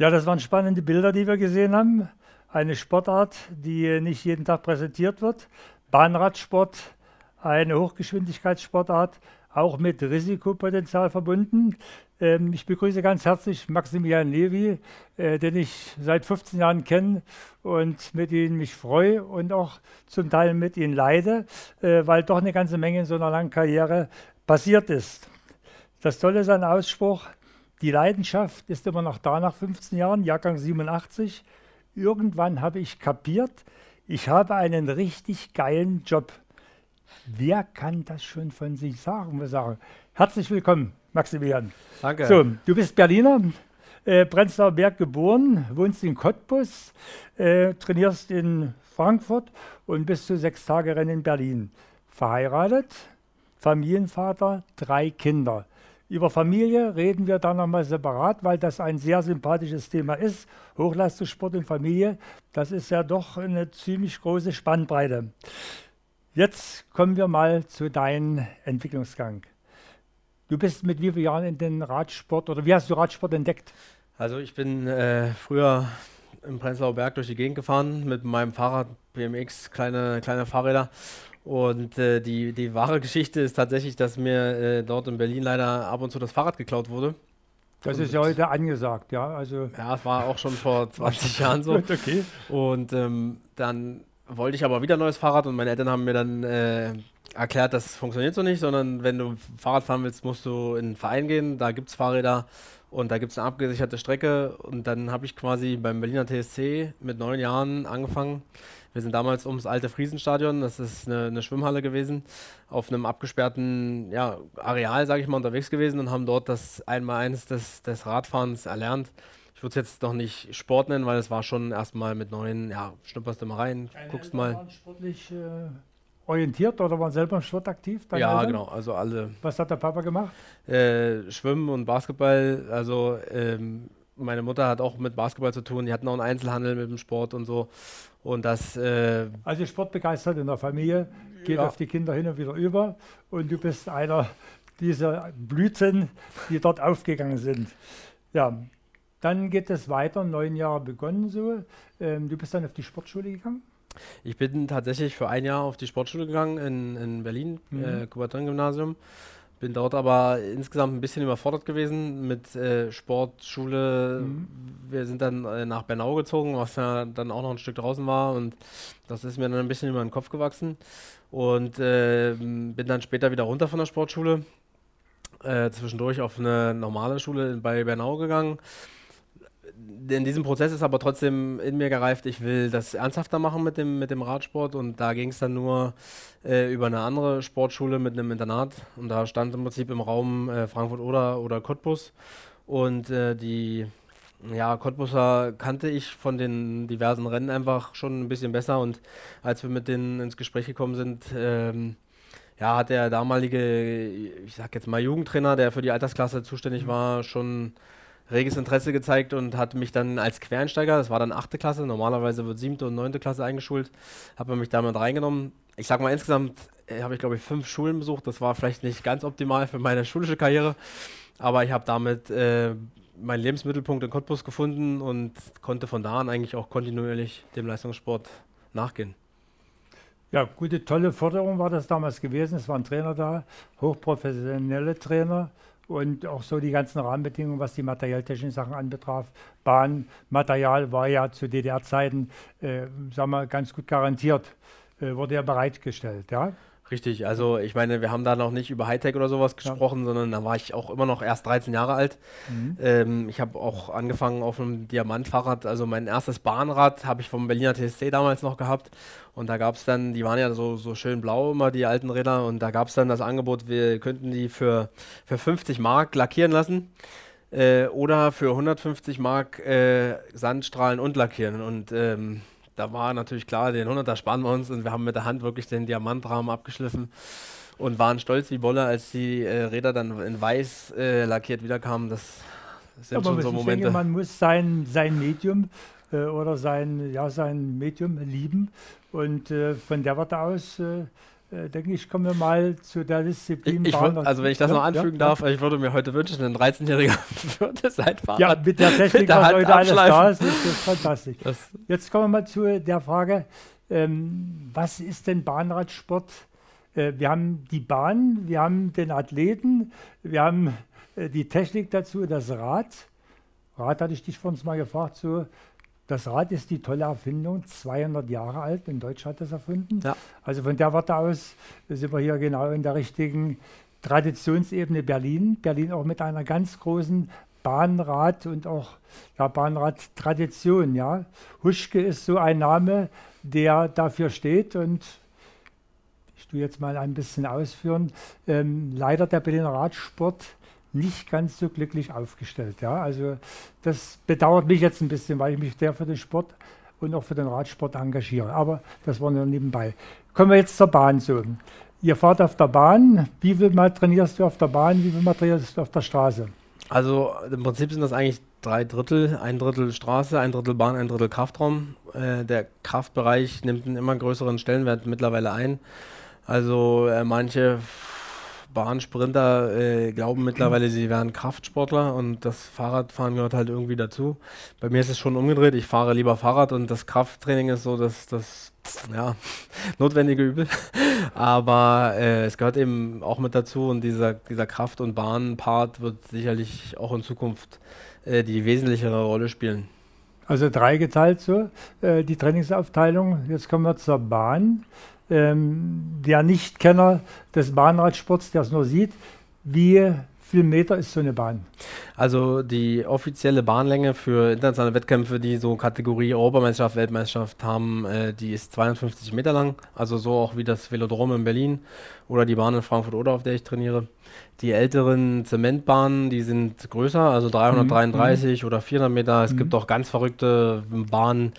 Ja, das waren spannende Bilder, die wir gesehen haben. Eine Sportart, die nicht jeden Tag präsentiert wird. Bahnradsport, eine Hochgeschwindigkeitssportart, auch mit Risikopotenzial verbunden. Ähm, ich begrüße ganz herzlich Maximilian Levi, äh, den ich seit 15 Jahren kenne und mit ihm mich freue und auch zum Teil mit ihm leide, äh, weil doch eine ganze Menge in so einer langen Karriere passiert ist. Das Tolle ist ein Ausspruch, die Leidenschaft ist immer noch da nach 15 Jahren, Jahrgang 87. Irgendwann habe ich kapiert, ich habe einen richtig geilen Job. Wer kann das schon von sich sagen? Wir sagen, herzlich willkommen, Maximilian. Danke. So, du bist Berliner, äh, Prenzlauer Berg geboren, wohnst in Cottbus, äh, trainierst in Frankfurt und bist zu sechs Tage in Berlin. Verheiratet, Familienvater, drei Kinder. Über Familie reden wir dann nochmal separat, weil das ein sehr sympathisches Thema ist. Hochleistungssport und Familie, das ist ja doch eine ziemlich große Spannbreite. Jetzt kommen wir mal zu deinem Entwicklungsgang. Du bist mit wie vielen Jahren in den Radsport oder wie hast du Radsport entdeckt? Also ich bin äh, früher im Prenzlauer Berg durch die Gegend gefahren mit meinem Fahrrad, BMX, kleine, kleine Fahrräder. Und äh, die, die wahre Geschichte ist tatsächlich, dass mir äh, dort in Berlin leider ab und zu das Fahrrad geklaut wurde. Das ist ja heute angesagt, ja. Also ja, es war auch schon vor 20 Jahren so. okay. Und ähm, dann wollte ich aber wieder ein neues Fahrrad und meine Eltern haben mir dann äh, erklärt, das funktioniert so nicht, sondern wenn du Fahrrad fahren willst, musst du in einen Verein gehen, da gibt es Fahrräder und da gibt es eine abgesicherte Strecke und dann habe ich quasi beim Berliner TSC mit neun Jahren angefangen. Wir sind damals ums alte Friesenstadion, das ist eine, eine Schwimmhalle gewesen, auf einem abgesperrten ja, Areal, sage ich mal, unterwegs gewesen und haben dort das Einmaleins des, des Radfahrens erlernt. Ich würde es jetzt noch nicht Sport nennen, weil es war schon erstmal mit neun, ja, schnupperst du mal rein, Deine guckst Eltern mal. Waren sportlich äh, orientiert oder waren selber im Sport aktiv? Ja, Eltern? genau, also alle Was hat der Papa gemacht? äh, Schwimmen und Basketball. Also ähm, meine Mutter hat auch mit Basketball zu tun. Die hatten auch einen Einzelhandel mit dem Sport und so. Und das, äh, Also sportbegeistert in der Familie, geht Ja. auf die Kinder hin und wieder über und du bist einer dieser Blüten, die dort aufgegangen sind. Ja, dann geht es weiter, neun Jahre begonnen so. Ähm, du bist dann auf die Sportschule gegangen? ich bin tatsächlich für ein Jahr auf die Sportschule gegangen in, in Berlin, Mhm. äh, Kuberton-Gymnasium. Bin dort aber insgesamt ein bisschen überfordert gewesen mit äh, Sportschule. Mhm. Wir sind dann äh, nach Bernau gezogen, was ja dann auch noch ein Stück draußen war. Und das ist mir dann ein bisschen über den Kopf gewachsen. Und äh, bin dann später wieder runter von der Sportschule. Äh, zwischendurch auf eine normale Schule bei Bernau gegangen. In diesem Prozess ist aber trotzdem in mir gereift, ich will das ernsthafter machen mit dem, mit dem Radsport. Und da ging es dann nur äh, über eine andere Sportschule mit einem Internat. Und da stand im Prinzip im Raum äh, Frankfurt oder, oder Cottbus. Und äh, die ja, Cottbuser kannte ich von den diversen Rennen einfach schon ein bisschen besser. Und als wir mit denen ins Gespräch gekommen sind, ähm, ja, hat der damalige, ich sag jetzt mal Jugendtrainer, der für die Altersklasse zuständig war, schon reges Interesse gezeigt und hat mich dann als Quereinsteiger, das war dann achte Klasse, normalerweise wird siebte und neunte Klasse eingeschult, hat man mich damit reingenommen. Ich sag mal, insgesamt äh, habe ich glaube ich fünf Schulen besucht, das war vielleicht nicht ganz optimal für meine schulische Karriere, aber ich habe damit äh, meinen Lebensmittelpunkt in Cottbus gefunden und konnte von da an eigentlich auch kontinuierlich dem Leistungssport nachgehen. Ja, gute, tolle Förderung war das damals gewesen. Es waren Trainer da, hochprofessionelle Trainer und auch so die ganzen Rahmenbedingungen, was die materielltechnischen Sachen anbetraf. Bahnmaterial war ja zu DDR-Zeiten, äh, sagen wir, ganz gut garantiert, äh, wurde ja bereitgestellt. Ja? Richtig, also ich meine, wir haben da noch nicht über Hightech oder sowas Ja. gesprochen, sondern da war ich auch immer noch erst 13 Jahre alt. Ähm, ich habe auch angefangen auf einem Diamantfahrrad, also mein erstes Bahnrad habe ich vom Berliner TSC damals noch gehabt. Und da gab es dann, die waren ja so, so schön blau immer, die alten Räder, und da gab es dann das Angebot, wir könnten die für, für 50 Mark lackieren lassen. Äh, oder für 150 Mark äh, Sandstrahlen und lackieren. Und ähm, da war natürlich klar, den 100er sparen wir uns und wir haben mit der Hand wirklich den Diamantrahmen abgeschliffen und waren stolz wie Bolle, als die äh, Räder dann in weiß äh, lackiert wiederkamen. Das sind Aber schon so Momente. denke, man muss sein, sein Medium äh, oder sein, ja, sein Medium lieben. Und äh, von der Warte aus äh, denke ich, kommen wir mal zu der Disziplin. Ich, ich würd, also wenn ich das ja, noch anfügen ja, darf, ich würde mir heute wünschen, ein 13-Jähriger würde sein Fahrrad Ja, mit der Technik, was heute alles da ist, ist das fantastisch. Das Jetzt kommen wir mal zu der Frage, ähm, was ist denn Bahnradsport? Äh, wir haben die Bahn, wir haben den Athleten, wir haben äh, die Technik dazu, das Rad. Rad hatte ich dich uns mal gefragt, so das Rad ist die tolle Erfindung, 200 Jahre alt, in Deutschland hat das erfunden. Ja. Also von der Warte aus sind wir hier genau in der richtigen Traditionsebene Berlin. Berlin auch mit einer ganz großen Bahnrad und auch ja, Bahnradtradition. Ja. Huschke ist so ein Name, der dafür steht und ich tue jetzt mal ein bisschen ausführen. Ähm, leider der Berliner Radsport nicht ganz so glücklich aufgestellt. Ja? Also das bedauert mich jetzt ein bisschen, weil ich mich sehr für den Sport und auch für den Radsport engagiere. Aber das war nur nebenbei. Kommen wir jetzt zur Bahn so. Ihr fahrt auf der Bahn. Wie viel Mal trainierst du auf der Bahn? Wie viel Mal trainierst du auf der Straße? Also im Prinzip sind das eigentlich drei Drittel. Ein Drittel Straße, ein Drittel Bahn, ein Drittel Kraftraum. Äh, der Kraftbereich nimmt einen immer größeren Stellenwert mittlerweile ein. Also äh, manche Bahnsprinter äh, glauben mittlerweile, sie wären Kraftsportler und das Fahrradfahren gehört halt irgendwie dazu. Bei mir ist es schon umgedreht. Ich fahre lieber Fahrrad und das Krafttraining ist so das, das ja, notwendige Übel. Aber äh, es gehört eben auch mit dazu und dieser, dieser Kraft- und Bahnpart wird sicherlich auch in Zukunft äh, die wesentlichere Rolle spielen. Also drei geteilt so, äh, die Trainingsaufteilung. Jetzt kommen wir zur Bahn ähm, der Nichtkenner des Bahnradsports, der es nur sieht, wie viel Meter ist so eine Bahn? Also die offizielle Bahnlänge für internationale Wettkämpfe, die so Kategorie Europameisterschaft, Weltmeisterschaft haben, äh, die ist 52 Meter lang. Also so auch wie das Velodrom in Berlin oder die Bahn in Frankfurt oder auf der ich trainiere. Die älteren Zementbahnen, die sind größer, also 333 mhm. oder 400 Meter. Es mhm. gibt auch ganz verrückte Bahnen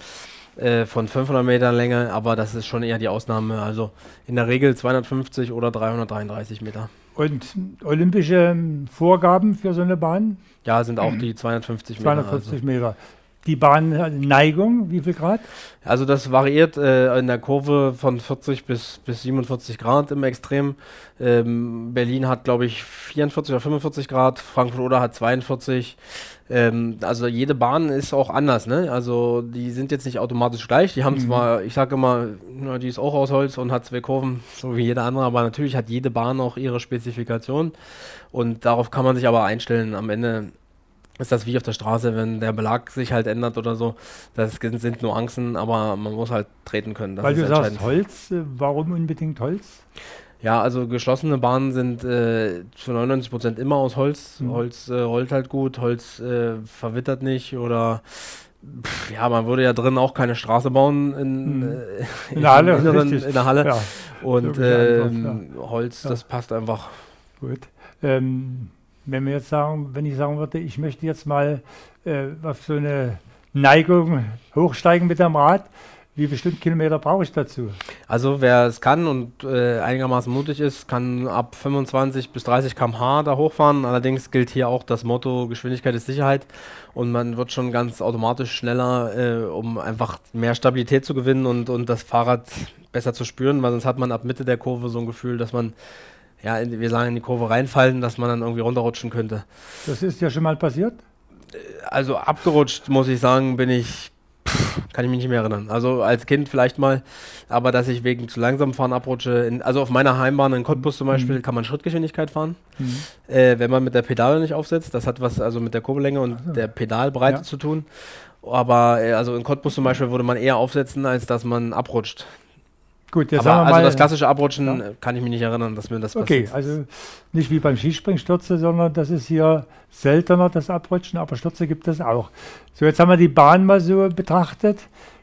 äh, von 500 Metern Länge, aber das ist schon eher die Ausnahme. Also in der Regel 250 oder 333 Meter. Und olympische Vorgaben für so eine Bahn? Ja, sind auch die 250 Meter. 250 also. Meter. Die Bahnneigung, wie viel Grad? Also das variiert äh, in der Kurve von 40 bis, bis 47 Grad im Extrem. Ähm, Berlin hat, glaube ich, 44 oder 45 Grad, Frankfurt oder hat 42. Ähm, also jede Bahn ist auch anders, ne? Also die sind jetzt nicht automatisch gleich. Die haben mhm. zwar, ich sage immer, na, die ist auch aus Holz und hat zwei Kurven, so wie jede andere, aber natürlich hat jede Bahn auch ihre Spezifikation. Und darauf kann man sich aber einstellen. Am Ende ist das wie auf der Straße, wenn der Belag sich halt ändert oder so. Das sind Nuancen, aber man muss halt treten können. Das Weil du sagst Holz, äh, warum unbedingt Holz? Ja, also geschlossene Bahnen sind äh, zu 99 Prozent immer aus Holz. Mhm. Holz äh, rollt halt gut, Holz äh, verwittert nicht oder pff, ja, man würde ja drin auch keine Straße bauen in, mhm. Äh, in, der Halle, Inneren, in der Halle. Ja, Und ähm, ja. Holz, ja. das passt einfach. Gut. Ähm, wenn wir jetzt sagen, wenn ich sagen würde, ich möchte jetzt mal äh, auf so eine Neigung hochsteigen mit dem Rad, wie viele Stundenkilometer brauche ich dazu? Also wer es kann und äh, einigermaßen mutig ist, kann ab 25 bis 30 km/h da hochfahren. Allerdings gilt hier auch das Motto Geschwindigkeit ist Sicherheit und man wird schon ganz automatisch schneller, äh, um einfach mehr Stabilität zu gewinnen und, und das Fahrrad besser zu spüren, weil sonst hat man ab Mitte der Kurve so ein Gefühl, dass man ja, in, wir sagen in die Kurve reinfallen, dass man dann irgendwie runterrutschen könnte. Das ist ja schon mal passiert? Äh, also abgerutscht, muss ich sagen, bin ich, pff, kann ich mich nicht mehr erinnern. Also als Kind vielleicht mal, aber dass ich wegen zu langsam fahren abrutsche. In, also auf meiner Heimbahn in Cottbus zum Beispiel mhm. kann man Schrittgeschwindigkeit fahren, mhm. äh, wenn man mit der Pedale nicht aufsetzt. Das hat was also mit der Kurbellänge und also. der Pedalbreite ja. zu tun. Aber äh, also in Cottbus zum Beispiel würde man eher aufsetzen, als dass man abrutscht. Gut, jetzt Aber also mal, das klassische Abrutschen ja. kann ich mich nicht erinnern, dass mir das okay, passiert. Okay, also nicht wie beim Skispringstürze, sondern das ist hier seltener, das Abrutschen, aber Stürze gibt es auch. So, jetzt haben wir die Bahn mal so betrachtet.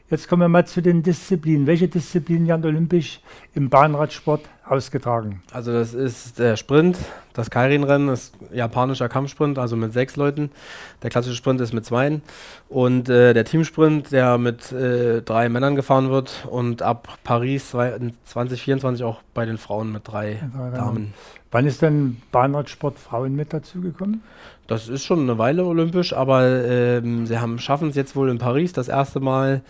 Jetzt kommen wir mal zu den Disziplinen. Welche Disziplinen werden olympisch im Bahnradsport ausgetragen? Also das ist der Sprint, das Kairin-Rennen ist japanischer Kampfsprint, also mit sechs Leuten. Der klassische Sprint ist mit zweien. Und äh, der Teamsprint, der mit äh, drei Männern gefahren wird. Und ab Paris 2024 auch bei den Frauen mit drei, drei Damen. Wann ist denn Bahnradsport Frauen mit dazugekommen? Das ist schon eine Weile olympisch, aber ähm, sie haben schaffen es jetzt wohl in Paris das erste Mal,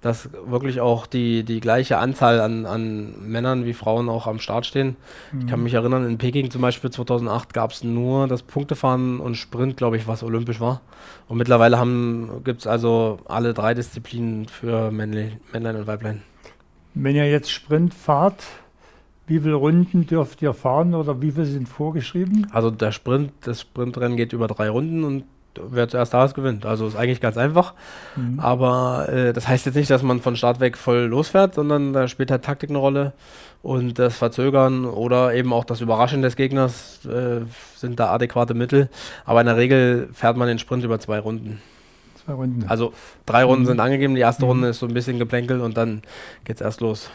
dass wirklich auch die, die gleiche Anzahl an, an Männern wie Frauen auch am Start stehen. Mhm. Ich kann mich erinnern, in Peking zum Beispiel 2008 gab es nur das Punktefahren und Sprint, glaube ich, was olympisch war. Und mittlerweile gibt es also alle drei Disziplinen für Männlein, Männlein und Weiblein. Wenn ihr jetzt Sprint fahrt, wie viele Runden dürft ihr fahren oder wie viele sind vorgeschrieben? Also der Sprint, das Sprintrennen geht über drei Runden und wer zuerst da ist, gewinnt. Also ist eigentlich ganz einfach. Mhm. Aber äh, das heißt jetzt nicht, dass man von Start weg voll losfährt, sondern da spielt halt Taktik eine Rolle. Und das Verzögern oder eben auch das Überraschen des Gegners äh, sind da adäquate Mittel. Aber in der Regel fährt man den Sprint über zwei Runden. Zwei Runden. Also drei Runden mhm. sind angegeben, die erste mhm. Runde ist so ein bisschen geplänkelt und dann geht es erst los.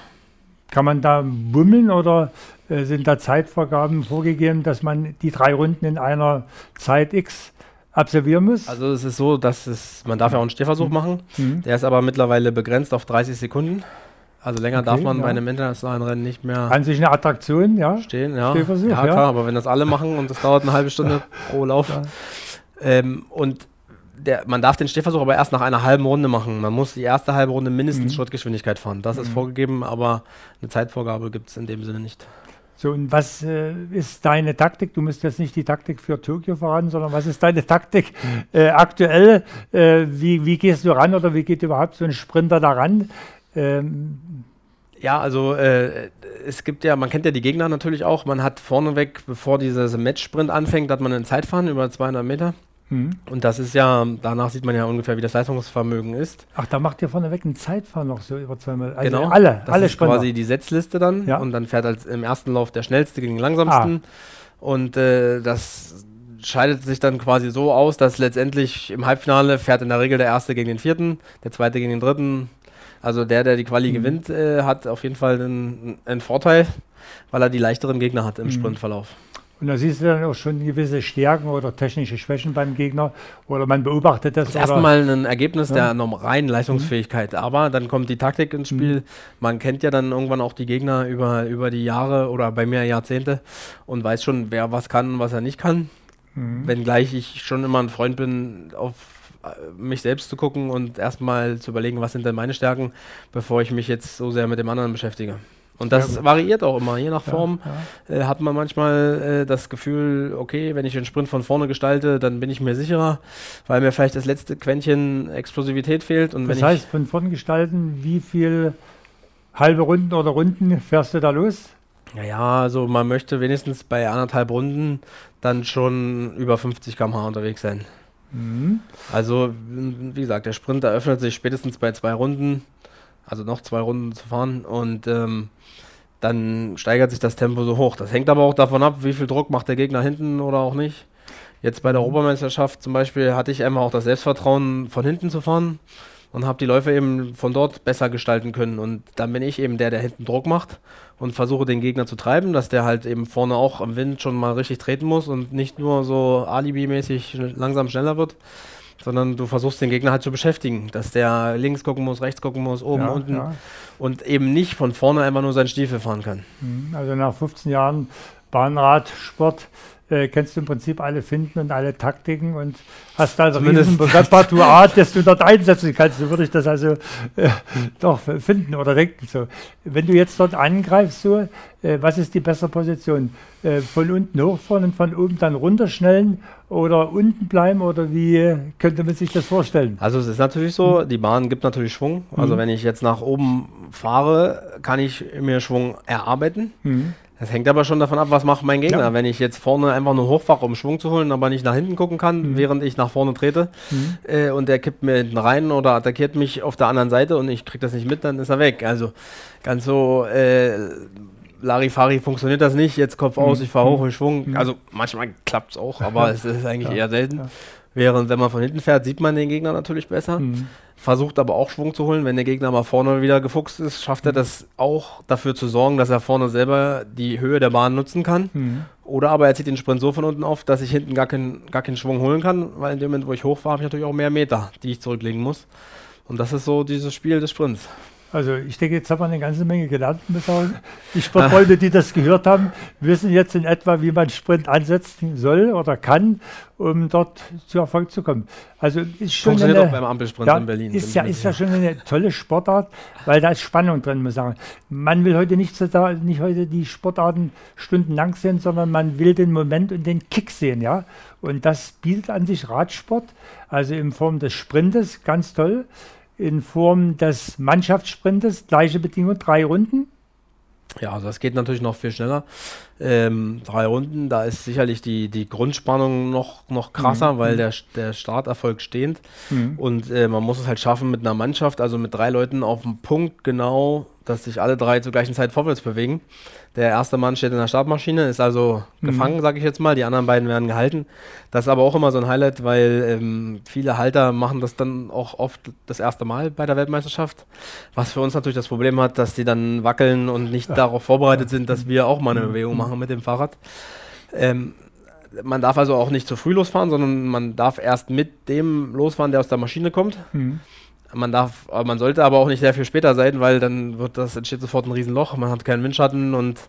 Kann man da bummeln oder äh, sind da Zeitvorgaben vorgegeben, dass man die drei Runden in einer Zeit X absolvieren muss? Also es ist so, dass es, man darf ja auch einen Stehversuch mhm. machen. Mhm. Der ist aber mittlerweile begrenzt auf 30 Sekunden. Also länger okay, darf man ja. bei einem internationalen Rennen nicht mehr. An sich eine Attraktion, ja. Stehen, ja. Stehversuch, ja, klar, aber wenn das alle machen und das dauert eine halbe Stunde pro Lauf. Ja. Ähm, und der, man darf den Stehversuch aber erst nach einer halben Runde machen. Man muss die erste halbe Runde mindestens mhm. Schrittgeschwindigkeit fahren. Das mhm. ist vorgegeben, aber eine Zeitvorgabe gibt es in dem Sinne nicht. So, und was äh, ist deine Taktik? Du musst jetzt nicht die Taktik für Tokio verraten, sondern was ist deine Taktik äh, aktuell? Äh, wie, wie gehst du ran oder wie geht überhaupt so ein Sprinter daran? Ähm, ja, also äh, es gibt ja, man kennt ja die Gegner natürlich auch. Man hat vorneweg, bevor dieser Match-Sprint anfängt, hat man einen Zeitfahren über 200 Meter. Mhm. Und das ist ja, danach sieht man ja ungefähr, wie das Leistungsvermögen ist. Ach, da macht ihr vorneweg einen Zeitfahren noch so über zweimal. Also genau, alle, das alle ist Sprinter. quasi die Setzliste dann. Ja. Und dann fährt als im ersten Lauf der schnellste gegen den langsamsten. Ah. Und äh, das scheidet sich dann quasi so aus, dass letztendlich im Halbfinale fährt in der Regel der erste gegen den vierten, der zweite gegen den dritten. Also der, der die Quali mhm. gewinnt, äh, hat auf jeden Fall einen, einen, Vorteil, weil er die leichteren Gegner hat im mhm. Sprintverlauf. Und da siehst du dann auch schon gewisse Stärken oder technische Schwächen beim Gegner oder man beobachtet das. Das ist erstmal ein Ergebnis ja. der reinen Leistungsfähigkeit, mhm. aber dann kommt die Taktik ins Spiel. Mhm. Man kennt ja dann irgendwann auch die Gegner über, über die Jahre oder bei mir Jahrzehnte und weiß schon, wer was kann und was er nicht kann. Mhm. Wenngleich ich schon immer ein Freund bin, auf äh, mich selbst zu gucken und erstmal zu überlegen, was sind denn meine Stärken, bevor ich mich jetzt so sehr mit dem anderen beschäftige. Und das ja, variiert auch immer. Je nach Form ja, ja. Äh, hat man manchmal äh, das Gefühl, okay, wenn ich den Sprint von vorne gestalte, dann bin ich mir sicherer, weil mir vielleicht das letzte Quäntchen Explosivität fehlt. Und das heißt, von vorne gestalten, wie viel halbe Runden oder Runden fährst du da los? Naja, also man möchte wenigstens bei anderthalb Runden dann schon über 50 km/h unterwegs sein. Mhm. Also, wie gesagt, der Sprint eröffnet sich spätestens bei zwei Runden also noch zwei Runden zu fahren und ähm, dann steigert sich das Tempo so hoch. Das hängt aber auch davon ab, wie viel Druck macht der Gegner hinten oder auch nicht. Jetzt bei der mhm. Europameisterschaft zum Beispiel hatte ich einfach auch das Selbstvertrauen, von hinten zu fahren und habe die Läufe eben von dort besser gestalten können. Und dann bin ich eben der, der hinten Druck macht und versuche den Gegner zu treiben, dass der halt eben vorne auch am Wind schon mal richtig treten muss und nicht nur so alibi-mäßig langsam schneller wird sondern du versuchst den Gegner halt zu beschäftigen, dass der links gucken muss, rechts gucken muss, oben, ja, unten ja. und eben nicht von vorne einfach nur seinen Stiefel fahren kann. Mhm. Also nach 15 Jahren Bahnradsport äh, kennst du im Prinzip alle Finden und alle Taktiken und hast da also ein Repertoire, das du dort einsetzen kannst. So würde ich das also äh, doch finden oder denken. So. Wenn du jetzt dort angreifst, so, äh, was ist die bessere Position? Äh, von unten hochfahren und von oben dann runterschnellen oder unten bleiben oder wie könnte man sich das vorstellen? Also es ist natürlich so, die Bahn gibt natürlich Schwung. Also mhm. wenn ich jetzt nach oben fahre, kann ich mir Schwung erarbeiten. Mhm. Das hängt aber schon davon ab, was macht mein Gegner. Ja. Wenn ich jetzt vorne einfach nur hochfahre, um Schwung zu holen, aber nicht nach hinten gucken kann, mhm. während ich nach vorne trete mhm. äh, und der kippt mir hinten rein oder attackiert mich auf der anderen Seite und ich kriege das nicht mit, dann ist er weg. Also ganz so äh, Larifari funktioniert das nicht. Jetzt Kopf aus, mhm. ich fahre hoch in Schwung. Mhm. Also manchmal klappt es auch, aber es ist eigentlich ja. eher selten. Ja. Während wenn man von hinten fährt, sieht man den Gegner natürlich besser. Mhm versucht aber auch Schwung zu holen. Wenn der Gegner mal vorne wieder gefuchst ist, schafft er das auch dafür zu sorgen, dass er vorne selber die Höhe der Bahn nutzen kann. Mhm. Oder aber er zieht den Sprint so von unten auf, dass ich hinten gar, kein, gar keinen Schwung holen kann, weil in dem Moment, wo ich hochfahre, habe ich natürlich auch mehr Meter, die ich zurücklegen muss. Und das ist so dieses Spiel des Sprints. Also ich denke, jetzt haben wir eine ganze Menge gelernt. Die Sportfreunde, die das gehört haben, wissen jetzt in etwa, wie man Sprint ansetzen soll oder kann, um dort zu Erfolg zu kommen. Also ist schon eine, auch beim Ampelsprint ja, in Berlin. Ist ja, ist ja schon eine tolle Sportart, weil da ist Spannung drin, muss ich sagen. Man will heute nicht, so da, nicht heute die Sportarten stundenlang sehen, sondern man will den Moment und den Kick sehen, ja. Und das bietet an sich Radsport, also in Form des Sprintes, ganz toll in Form des Mannschaftssprintes, gleiche Bedingungen, drei Runden. Ja, also das geht natürlich noch viel schneller. Ähm, drei Runden, da ist sicherlich die, die Grundspannung noch, noch krasser, mhm. weil der, der Starterfolg stehend. Mhm. Und äh, man muss es halt schaffen mit einer Mannschaft, also mit drei Leuten auf dem Punkt genau, dass sich alle drei zur gleichen Zeit vorwärts bewegen. Der erste Mann steht in der Startmaschine, ist also mhm. gefangen, sage ich jetzt mal. Die anderen beiden werden gehalten. Das ist aber auch immer so ein Highlight, weil ähm, viele Halter machen das dann auch oft das erste Mal bei der Weltmeisterschaft. Was für uns natürlich das Problem hat, dass die dann wackeln und nicht ja. darauf vorbereitet sind, dass wir auch mal eine mhm. Bewegung machen mit dem Fahrrad. Ähm, man darf also auch nicht zu früh losfahren, sondern man darf erst mit dem losfahren, der aus der Maschine kommt. Mhm. Man darf, man sollte aber auch nicht sehr viel später sein, weil dann wird das entsteht sofort ein Riesenloch. Man hat keinen Windschatten und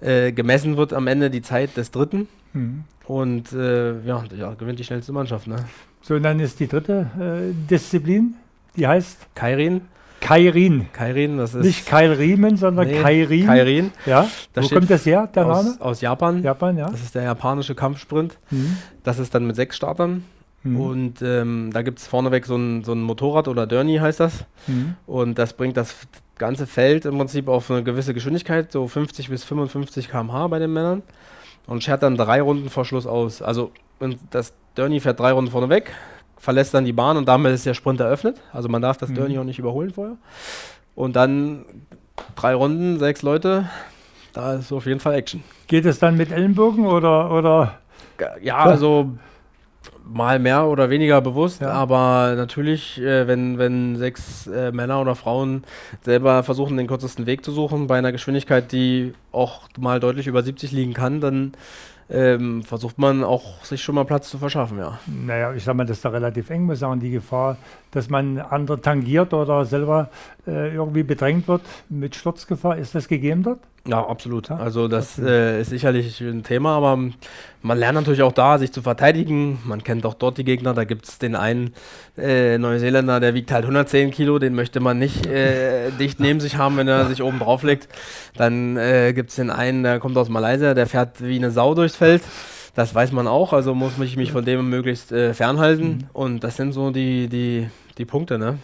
äh, gemessen wird am Ende die Zeit des Dritten. Mhm. Und äh, ja, ja, gewinnt die schnellste Mannschaft. Ne? So, und dann ist die dritte äh, Disziplin, die heißt Kairin. Kairin. Kairin, das ist. Nicht Kairiemen, sondern nee, Kairin. Kairin. Ja. Da Wo kommt das her, der Name? Aus, aus Japan. Japan, ja. Das ist der japanische Kampfsprint. Mhm. Das ist dann mit sechs Startern. Mhm. Und ähm, da gibt es vorneweg so ein, so ein Motorrad oder Derny heißt das. Mhm. Und das bringt das ganze Feld im Prinzip auf eine gewisse Geschwindigkeit, so 50 bis 55 km/h bei den Männern. Und schert dann drei Runden vor Schluss aus. Also das Derny fährt drei Runden vorneweg, verlässt dann die Bahn und damit ist der Sprint eröffnet. Also man darf das mhm. Derny auch nicht überholen vorher. Und dann drei Runden, sechs Leute, da ist auf jeden Fall Action. Geht es dann mit Ellenbogen oder, oder? Ja, also mal mehr oder weniger bewusst, ja. aber natürlich, äh, wenn, wenn sechs äh, Männer oder Frauen selber versuchen, den kürzesten Weg zu suchen, bei einer Geschwindigkeit, die auch mal deutlich über 70 liegen kann, dann ähm, versucht man auch, sich schon mal Platz zu verschaffen, ja. Naja, ich sag mal, das ist da relativ eng, muss sagen, die Gefahr, dass man andere tangiert oder selber äh, irgendwie bedrängt wird mit Sturzgefahr, ist das gegeben dort? Ja, absolut. Also das äh, ist sicherlich ein Thema, aber man lernt natürlich auch da, sich zu verteidigen. Man kennt auch dort die Gegner. Da gibt es den einen äh, Neuseeländer, der wiegt halt 110 Kilo. Den möchte man nicht äh, dicht neben sich haben, wenn er sich oben drauf legt. Dann äh, gibt es den einen, der kommt aus Malaysia, der fährt wie eine Sau durchs Feld. Das weiß man auch, also muss ich mich von dem möglichst äh, fernhalten. Mhm. Und das sind so die, die, die Punkte, ne?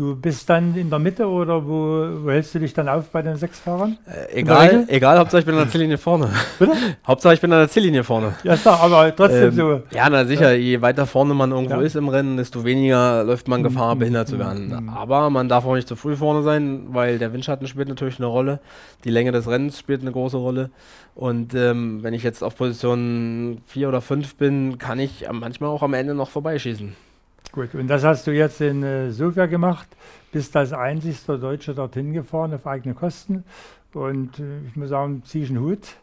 Du bist dann in der Mitte oder wo, wo hältst du dich dann auf bei den sechs Fahrern? Äh, egal, egal, Hauptsache ich bin an der Ziellinie vorne. Bitte? Hauptsache ich bin an der Ziellinie vorne. Ja, ist doch, aber trotzdem ähm, so. Ja, na sicher, ja. je weiter vorne man irgendwo ja. ist im Rennen, desto weniger läuft man Gefahr, mhm. behindert zu werden. Mhm. Aber man darf auch nicht zu früh vorne sein, weil der Windschatten spielt natürlich eine Rolle. Die Länge des Rennens spielt eine große Rolle. Und ähm, wenn ich jetzt auf Position 4 oder 5 bin, kann ich manchmal auch am Ende noch vorbeischießen. Gut, und das hast du jetzt in äh, Sofia gemacht, bist als einzigster Deutscher dorthin gefahren auf eigene Kosten. Und äh, ich muss sagen, ziehe ich einen Hut.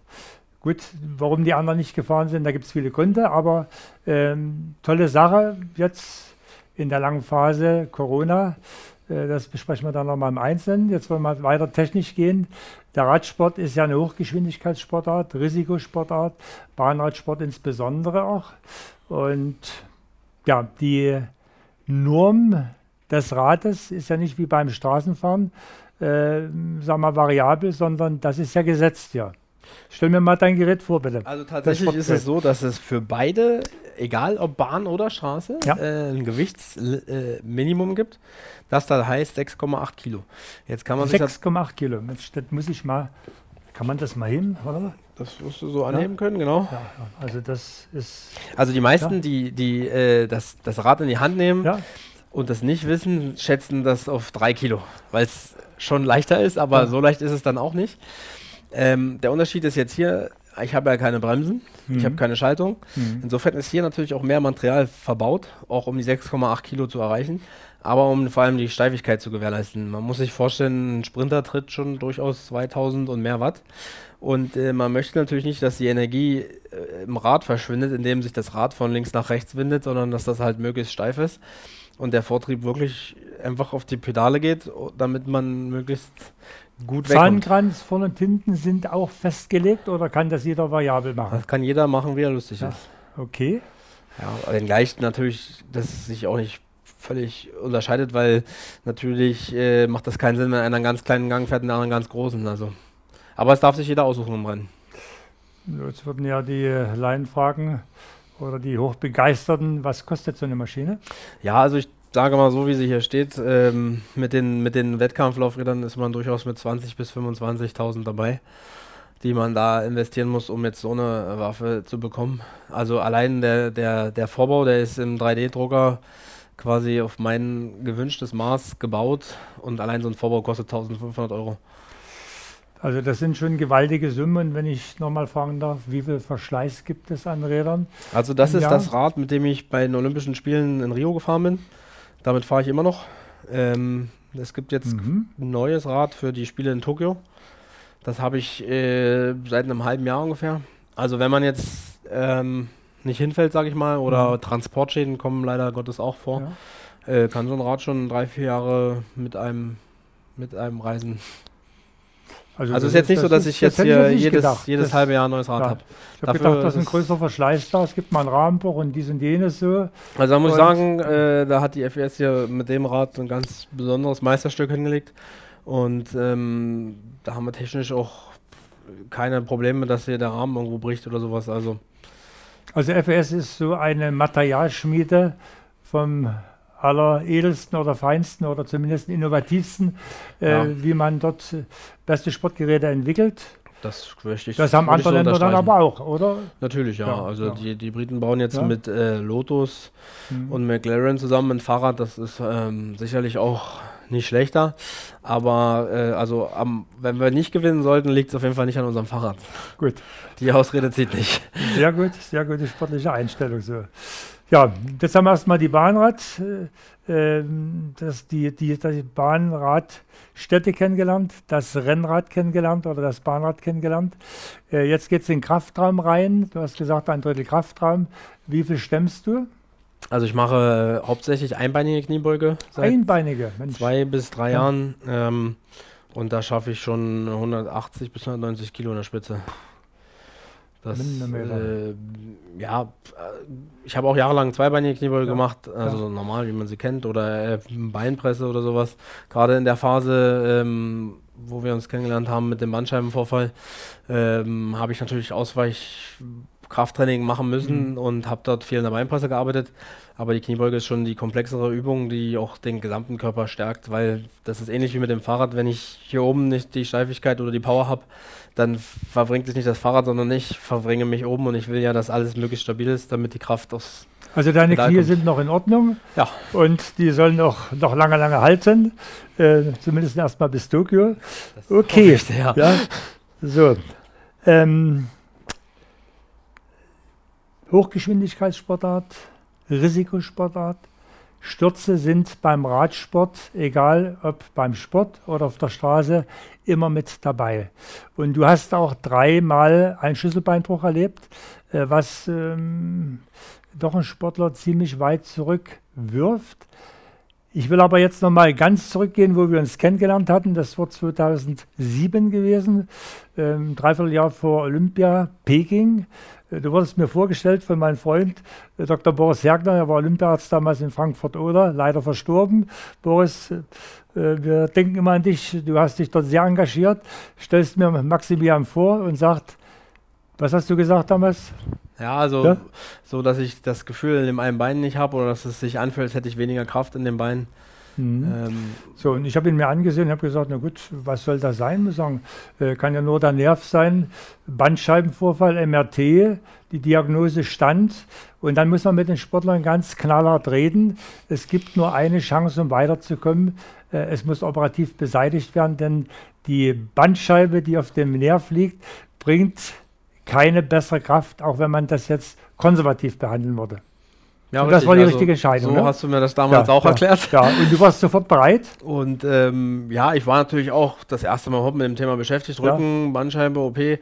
Gut, warum die anderen nicht gefahren sind, da gibt es viele Gründe, aber ähm, tolle Sache jetzt in der langen Phase Corona. Äh, das besprechen wir dann nochmal im Einzelnen. Jetzt wollen wir weiter technisch gehen. Der Radsport ist ja eine Hochgeschwindigkeitssportart, Risikosportart, Bahnradsport insbesondere auch. Und ja, die Norm des Rates ist ja nicht wie beim Straßenfahren, äh, sagen wir variabel, sondern das ist ja gesetzt ja. Stell mir mal dein Gerät vor, bitte. Also tatsächlich ist es so, dass es für beide, egal ob Bahn oder Straße, ja. äh, ein Gewichtsminimum äh, gibt, das da heißt 6,8 Kilo. Jetzt kann man 6,8 Kilo. Das muss ich mal, kann man das mal hin, oder? Das wirst du so annehmen ja. können, genau. Ja, also das ist. Also die meisten, ja. die, die äh, das, das Rad in die Hand nehmen und das nicht wissen, schätzen das auf drei Kilo, weil es schon leichter ist, aber so leicht ist es dann auch nicht. Ähm, der Unterschied ist jetzt hier, ich habe ja keine Bremsen, mhm. ich habe keine Schaltung. Mhm. Insofern ist hier natürlich auch mehr Material verbaut, auch um die 6,8 Kilo zu erreichen, aber um vor allem die Steifigkeit zu gewährleisten. Man muss sich vorstellen, ein Sprinter tritt schon durchaus 2000 und mehr Watt. Und äh, man möchte natürlich nicht, dass die Energie äh, im Rad verschwindet, indem sich das Rad von links nach rechts windet, sondern dass das halt möglichst steif ist. und der Vortrieb wirklich einfach auf die Pedale geht, damit man möglichst gut wegkommt. Zahnkranz vorne und hinten sind auch festgelegt oder kann das jeder variabel machen? Das kann jeder machen, wie er lustig ja. ist. Okay. Ja, wenngleich natürlich, das sich auch nicht völlig unterscheidet, weil natürlich äh, macht das keinen Sinn, wenn einer einen ganz kleinen Gang fährt und der andere einen ganz großen. Also. Aber es darf sich jeder aussuchen im Rennen. Jetzt würden ja die Laien fragen oder die Hochbegeisterten, was kostet so eine Maschine? Ja, also ich sage mal so, wie sie hier steht, ähm, mit, den, mit den Wettkampflaufrädern ist man durchaus mit 20.000 bis 25.000 dabei, die man da investieren muss, um jetzt so eine Waffe zu bekommen. Also allein der, der, der Vorbau, der ist im 3D-Drucker quasi auf mein gewünschtes Maß gebaut und allein so ein Vorbau kostet 1500 Euro. Also das sind schon gewaltige Summen, wenn ich nochmal fragen darf, wie viel Verschleiß gibt es an Rädern? Also das ist Jahr? das Rad, mit dem ich bei den Olympischen Spielen in Rio gefahren bin. Damit fahre ich immer noch. Ähm, es gibt jetzt mhm. ein neues Rad für die Spiele in Tokio. Das habe ich äh, seit einem halben Jahr ungefähr. Also wenn man jetzt ähm, nicht hinfällt, sage ich mal, oder mhm. Transportschäden kommen leider Gottes auch vor, ja. äh, kann so ein Rad schon drei, vier Jahre mit einem, mit einem reisen. Also, also es ist jetzt nicht so, dass ich jetzt hier jedes, jedes halbe Jahr ein neues Rad ja. habe. Ich habe gedacht, das ist ein größerer Verschleiß da. Es gibt mal einen Rahmenbruch und dies und jenes so. Also da muss ich sagen, äh, da hat die FES hier mit dem Rad ein ganz besonderes Meisterstück hingelegt. Und ähm, da haben wir technisch auch keine Probleme, dass hier der Rahmen irgendwo bricht oder sowas. Also, also FES ist so eine Materialschmiede vom alleredelsten oder feinsten oder zumindest innovativsten, äh, ja. wie man dort beste Sportgeräte entwickelt. Das, ich, das haben andere Länder dann aber auch, oder? Natürlich, ja. ja also ja. Die, die Briten bauen jetzt mit äh, Lotus mhm. und McLaren zusammen ein Fahrrad. Das ist ähm, sicherlich auch nicht schlechter. Aber äh, also am, wenn wir nicht gewinnen sollten, liegt es auf jeden Fall nicht an unserem Fahrrad. Gut. Die Ausrede zieht nicht. Sehr gut, sehr gute sportliche Einstellung. So. Ja, jetzt haben wir erstmal die Bahnrad, äh, ähm, das, die, die, die Bahnradstätte kennengelernt, das Rennrad kennengelernt oder das Bahnrad kennengelernt. Äh, jetzt geht es in den Kraftraum rein. Du hast gesagt, ein Drittel Kraftraum. Wie viel stemmst du? Also ich mache äh, hauptsächlich einbeinige Kniebeuge. Einbeinige, Mensch. Zwei bis drei ja. Jahren. Ähm, und da schaffe ich schon 180 bis 190 Kilo in der Spitze. Das, äh, ja, ich habe auch jahrelang zweibeinige Kniebeuge ja, gemacht, also ja. normal, wie man sie kennt, oder äh, Beinpresse oder sowas. Gerade in der Phase, ähm, wo wir uns kennengelernt haben mit dem Bandscheibenvorfall, ähm, habe ich natürlich Ausweichkrafttraining machen müssen mhm. und habe dort viel in der Beinpresse gearbeitet. Aber die Kniebeuge ist schon die komplexere Übung, die auch den gesamten Körper stärkt, weil das ist ähnlich wie mit dem Fahrrad. Wenn ich hier oben nicht die Steifigkeit oder die Power habe, dann verbringt es nicht das Fahrrad, sondern ich verbringe mich oben und ich will ja, dass alles möglichst stabil ist, damit die Kraft aus. Also deine Knie kommt. sind noch in Ordnung. Ja. Und die sollen noch, noch lange, lange halten. Äh, zumindest erstmal bis Tokio. Okay. Ich, ja. ja. So. Ähm, Hochgeschwindigkeitssportart, Risikosportart. Stürze sind beim Radsport, egal ob beim Sport oder auf der Straße, immer mit dabei. Und du hast auch dreimal einen Schlüsselbeinbruch erlebt, äh, was ähm, doch ein Sportler ziemlich weit zurückwirft. Ich will aber jetzt nochmal ganz zurückgehen, wo wir uns kennengelernt hatten. Das war 2007 gewesen, ähm, dreiviertel Jahr vor Olympia, Peking. Äh, du wurdest mir vorgestellt von meinem Freund äh, Dr. Boris Hergner, er war Olympiarzt damals in Frankfurt-Oder, leider verstorben. Boris, äh, wir denken immer an dich, du hast dich dort sehr engagiert, stellst mir Maximilian vor und sagt, was hast du gesagt damals? Ja, also ja? so, dass ich das Gefühl in dem einen Bein nicht habe oder dass es sich anfühlt, als hätte ich weniger Kraft in den Beinen. Mhm. Ähm, so, und ich habe ihn mir angesehen und habe gesagt, na gut, was soll das sein? Wir sagen, äh, kann ja nur der Nerv sein, Bandscheibenvorfall, MRT, die Diagnose stand. Und dann muss man mit den Sportlern ganz knallhart reden. Es gibt nur eine Chance, um weiterzukommen. Äh, es muss operativ beseitigt werden, denn die Bandscheibe, die auf dem Nerv liegt, bringt keine bessere Kraft, auch wenn man das jetzt konservativ behandeln würde. Ja, und das war die also, richtige Entscheidung. So ne? hast du mir das damals ja, auch ja, erklärt. Ja, und du warst sofort bereit. Und ähm, ja, ich war natürlich auch das erste Mal mit dem Thema beschäftigt. Rücken. Bandscheibe, OP. Äh,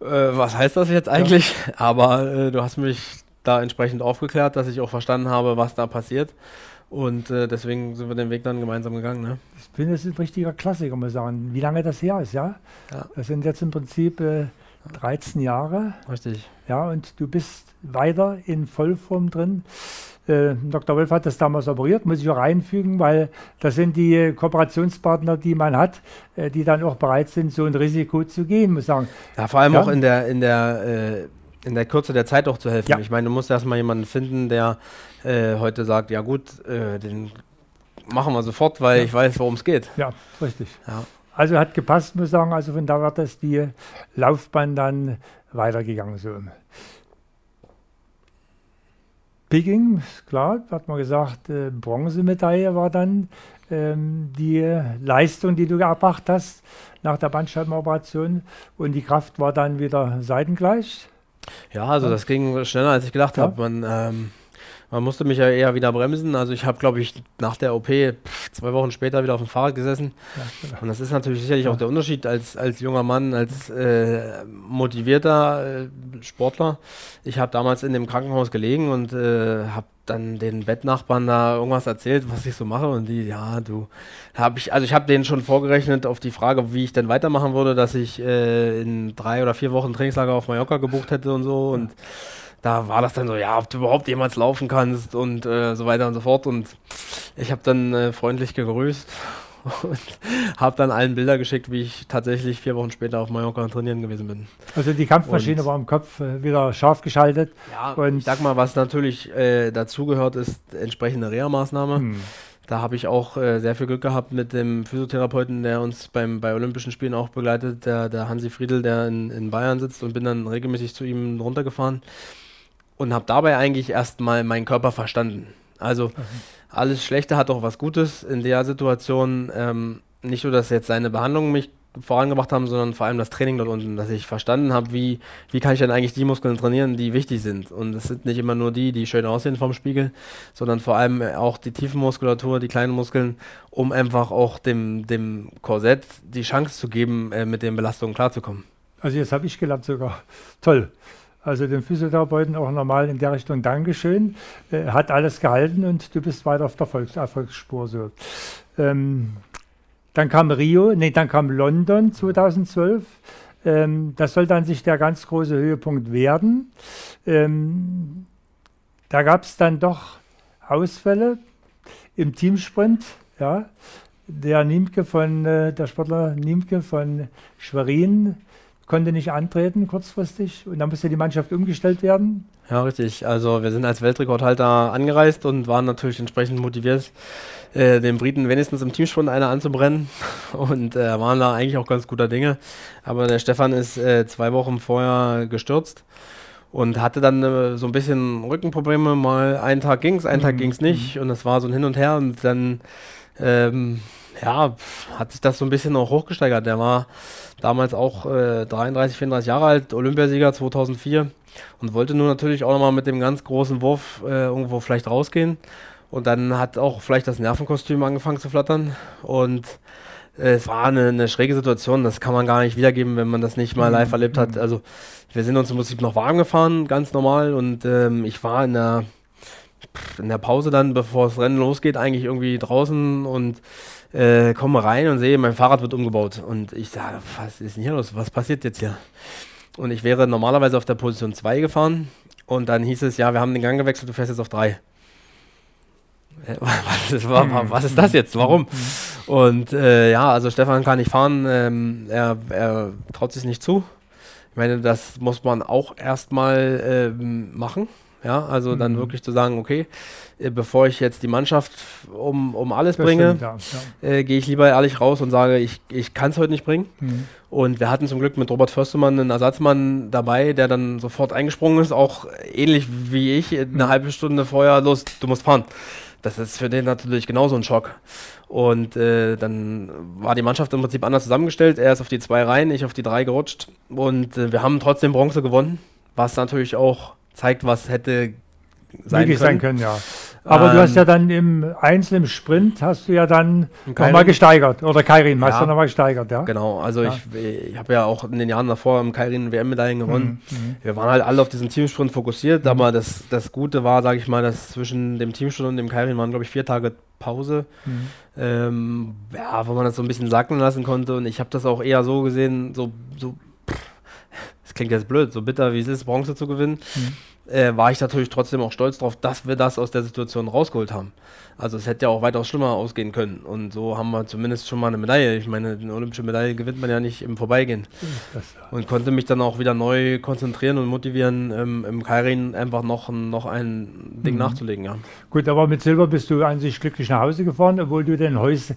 was heißt das jetzt eigentlich? Aber äh, du hast mich da entsprechend aufgeklärt, dass ich auch verstanden habe, was da passiert. Und äh, deswegen sind wir den Weg dann gemeinsam gegangen. Ne? Ich finde, das ist ein richtiger Klassiker, muss ich sagen. Wie lange das her ist, ja? ja. Das sind jetzt im Prinzip äh, 13 Jahre. Richtig. Ja, und du bist weiter in Vollform drin. Äh, Dr. Wolf hat das damals operiert, muss ich auch einfügen, weil das sind die Kooperationspartner, die man hat, äh, die dann auch bereit sind, so ein Risiko zu gehen, muss ich sagen. Ja, vor allem ja. auch in der, in der äh, in der Kürze der Zeit auch zu helfen. Ja. Ich meine, du musst erstmal jemanden finden, der äh, heute sagt, ja gut, äh, den machen wir sofort, weil ja. ich weiß, worum es geht. Ja, richtig. Ja. Also hat gepasst, muss ich sagen. Also von da wird das die Laufbahn dann weitergegangen. So. Peking, klar, hat man gesagt, äh, Bronzemedaille war dann ähm, die Leistung, die du erbracht hast nach der Bandscheibenoperation und die Kraft war dann wieder seitengleich. Ja, also das ging schneller, als ich gedacht ja. habe. Man, ähm, man musste mich ja eher wieder bremsen. Also ich habe, glaube ich, nach der OP pff, zwei Wochen später wieder auf dem Fahrrad gesessen. Ja, genau. Und das ist natürlich sicherlich ja. auch der Unterschied als, als junger Mann, als äh, motivierter äh, Sportler. Ich habe damals in dem Krankenhaus gelegen und äh, habe dann den Bettnachbarn da irgendwas erzählt, was ich so mache und die, ja, du, habe ich, also ich habe denen schon vorgerechnet auf die Frage, wie ich denn weitermachen würde, dass ich äh, in drei oder vier Wochen Trainingslager auf Mallorca gebucht hätte und so und da war das dann so, ja, ob du überhaupt jemals laufen kannst und äh, so weiter und so fort und ich habe dann äh, freundlich gegrüßt und habe dann allen Bilder geschickt, wie ich tatsächlich vier Wochen später auf Mallorca trainieren gewesen bin. Also die Kampfmaschine und war im Kopf äh, wieder scharf geschaltet. Ja, und ich sag mal, was natürlich äh, dazugehört, ist entsprechende Reha-Maßnahme. Hm. Da habe ich auch äh, sehr viel Glück gehabt mit dem Physiotherapeuten, der uns beim, bei Olympischen Spielen auch begleitet, der, der Hansi Friedel, der in, in Bayern sitzt und bin dann regelmäßig zu ihm runtergefahren und habe dabei eigentlich erstmal meinen Körper verstanden. Also mhm alles Schlechte hat auch was Gutes. In der Situation ähm, nicht nur, dass jetzt seine Behandlungen mich vorangebracht haben, sondern vor allem das Training dort unten, dass ich verstanden habe, wie, wie kann ich denn eigentlich die Muskeln trainieren, die wichtig sind. Und es sind nicht immer nur die, die schön aussehen vom Spiegel, sondern vor allem auch die Tiefenmuskulatur, die kleinen Muskeln, um einfach auch dem, dem Korsett die Chance zu geben, äh, mit den Belastungen klarzukommen. Also jetzt habe ich gelernt sogar. Toll. Also dem Physiotherapeuten auch nochmal in der Richtung Dankeschön. Äh, hat alles gehalten und du bist weiter auf der Erfolgs Erfolgsspur. So. Ähm, dann kam Rio, nee, dann kam London 2012. Ähm, das soll dann sich der ganz große Höhepunkt werden. Ähm, da gab es dann doch Ausfälle im Teamsprint. Ja. Der Niemke von, äh, der Sportler Niemke von Schwerin konnte nicht antreten kurzfristig und dann musste die Mannschaft umgestellt werden. Ja, richtig. Also wir sind als Weltrekordhalter angereist und waren natürlich entsprechend motiviert, äh, den Briten wenigstens im Teamsprint einer anzubrennen und äh, waren da eigentlich auch ganz guter Dinge. Aber der Stefan ist äh, zwei Wochen vorher gestürzt und hatte dann äh, so ein bisschen Rückenprobleme. Mal einen Tag ging es, einen mhm. Tag ging es nicht mhm. und es war so ein Hin und Her und dann ähm, ja, hat sich das so ein bisschen noch hochgesteigert. Der war damals auch äh, 33, 34 Jahre alt, Olympiasieger 2004 und wollte nun natürlich auch nochmal mit dem ganz großen Wurf äh, irgendwo vielleicht rausgehen. Und dann hat auch vielleicht das Nervenkostüm angefangen zu flattern und äh, es war eine, eine, schräge Situation, das kann man gar nicht wiedergeben, wenn man das nicht mal live erlebt hat. Mhm. Also wir sind uns im Prinzip noch warm gefahren, ganz normal und ähm, ich war in der, in der Pause dann, bevor das Rennen losgeht, eigentlich irgendwie draußen und äh, komme rein und sehe, mein Fahrrad wird umgebaut. Und ich sage, was ist denn hier los? Was passiert jetzt hier? Und ich wäre normalerweise auf der Position 2 gefahren. Und dann hieß es, ja, wir haben den Gang gewechselt, du fährst jetzt auf 3. Was ist, was ist das jetzt? Warum? Und äh, ja, also Stefan kann nicht fahren, ähm, er, er traut sich nicht zu. Ich meine, das muss man auch erstmal ähm, machen. Ja, also mhm. dann wirklich zu sagen, okay, äh, bevor ich jetzt die Mannschaft um, um alles das bringe, ja. äh, gehe ich lieber ehrlich raus und sage, ich, ich kann es heute nicht bringen. Mhm. Und wir hatten zum Glück mit Robert Förstemann einen Ersatzmann dabei, der dann sofort eingesprungen ist, auch ähnlich wie ich, eine mhm. halbe Stunde vorher, los, du musst fahren. Das ist für den natürlich genauso ein Schock. Und äh, dann war die Mannschaft im Prinzip anders zusammengestellt. Er ist auf die zwei rein, ich auf die drei gerutscht. Und äh, wir haben trotzdem Bronze gewonnen, was natürlich auch zeigt, was hätte sein können. sein können, ja. Aber ähm, du hast ja dann im Einzel, im Sprint, hast du ja dann nochmal gesteigert. Oder Kairin, hast du nochmal gesteigert, ja? Genau, also ja. ich, ich habe ja auch in den Jahren davor im Kairin WM-Medaillen gewonnen. Mhm, mhm. Wir waren halt alle auf diesen Teamsprint fokussiert, mhm. aber das, das Gute war, sage ich mal, dass zwischen dem Teamsprint und dem Kairin waren, glaube ich, vier Tage Pause, mhm. ähm, ja, wo man das so ein bisschen sacken lassen konnte. Und ich habe das auch eher so gesehen, so, so klingt jetzt blöd, so bitter wie es ist, Bronze zu gewinnen. Mhm äh, war ich natürlich trotzdem auch stolz darauf, dass wir das aus der Situation rausgeholt haben. Also es hätte ja auch weitaus schlimmer ausgehen können. Und so haben wir zumindest schon mal eine Medaille. Ich meine, eine olympische Medaille gewinnt man ja nicht im Vorbeigehen. Und konnte mich dann auch wieder neu konzentrieren und motivieren, ähm, im Kairin einfach noch, noch ein Ding mhm. nachzulegen. Ja. Gut, aber mit Silber bist du an sich glücklich nach Hause gefahren, obwohl du den Häus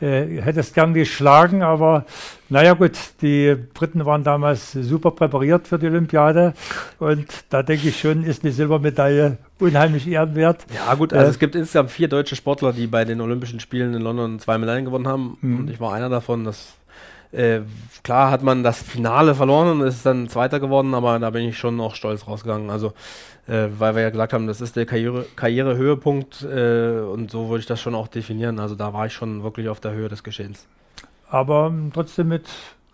äh, hättest gern geschlagen, aber naja gut, die Briten waren damals super präpariert für die Olympiade und da denke ich schon, ist eine Silbermedaille unheimlich ehrenwert. Ja gut, also äh, es gibt insgesamt vier deutsche Sportler, die bei den Olympischen Spielen in London zwei Medaillen gewonnen haben mhm. und ich war einer davon. Das äh, klar hat man das Finale verloren und ist dann Zweiter geworden, aber da bin ich schon auch stolz rausgegangen. Also, äh, weil wir ja gesagt haben, das ist der Karriere, Karrierehöhepunkt äh, und so würde ich das schon auch definieren. Also da war ich schon wirklich auf der Höhe des Geschehens. Aber ähm, trotzdem mit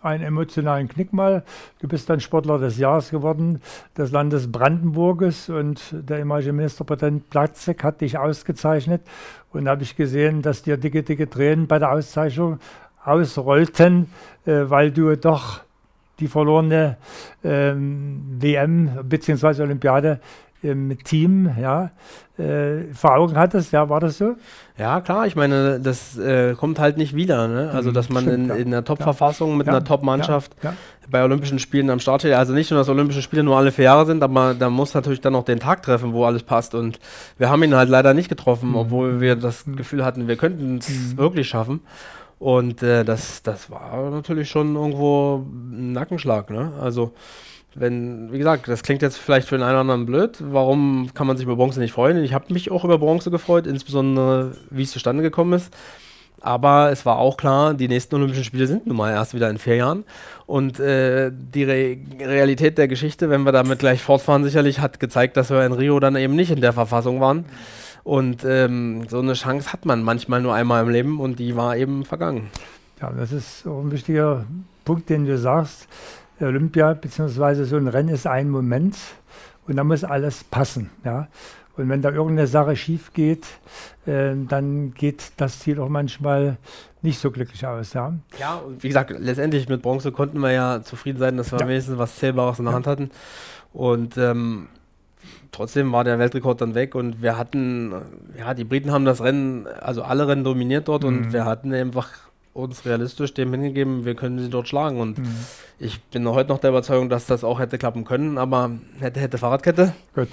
einem emotionalen Knick mal. Du bist dann Sportler des Jahres geworden des Landes Brandenburges und der ehemalige Ministerpräsident Platzek hat dich ausgezeichnet. Und da habe ich gesehen, dass dir dicke, dicke Tränen bei der Auszeichnung ausrollten, äh, weil du doch die verlorene ähm, WM bzw. Olympiade im Team ja, äh, vor Augen hattest, ja, war das so? Ja, klar, ich meine, das äh, kommt halt nicht wieder. Ne? Also, dass man Stimmt, in, ja. in einer Top-Verfassung ja. mit ja. einer Top-Mannschaft bei Olympischen Spielen am Start steht. Also nicht nur, dass Olympische Spiele nur alle vier Jahre sind, aber da muss natürlich dann auch den Tag treffen, wo alles passt. Und wir haben ihn halt leider nicht getroffen, mhm. obwohl wir das mhm. Gefühl hatten, wir könnten es mhm. wirklich schaffen. Und äh, das, das war natürlich schon irgendwo ein Nackenschlag. Ne? Also, wenn, wie gesagt, das klingt jetzt vielleicht für den einen oder anderen blöd. Warum kann man sich über Bronze nicht freuen? Ich habe mich auch über Bronze gefreut, insbesondere wie es zustande gekommen ist. Aber es war auch klar, die nächsten Olympischen Spiele sind nun mal erst wieder in vier Jahren. Und äh, die Re Realität der Geschichte, wenn wir damit gleich fortfahren, sicherlich hat gezeigt, dass wir in Rio dann eben nicht in der Verfassung waren. Und ähm, so eine Chance hat man manchmal nur einmal im Leben und die war eben vergangen. Ja, das ist auch ein wichtiger Punkt, den du sagst. Olympia bzw. so ein Rennen ist ein Moment und da muss alles passen. Ja? Und wenn da irgendeine Sache schief geht, äh, dann geht das Ziel auch manchmal nicht so glücklich aus. Ja, ja und wie gesagt, letztendlich mit Bronze konnten wir ja zufrieden sein, dass wir ja. wenigstens was Zählbares in der ja. Hand hatten. Und ähm, trotzdem war der Weltrekord dann weg und wir hatten, ja, die Briten haben das Rennen, also alle Rennen dominiert dort mhm. und wir hatten einfach uns realistisch dem hingegeben, wir können sie dort schlagen. Und mhm. ich bin heute noch der Überzeugung, dass das auch hätte klappen können, aber hätte, hätte Fahrradkette. Gut.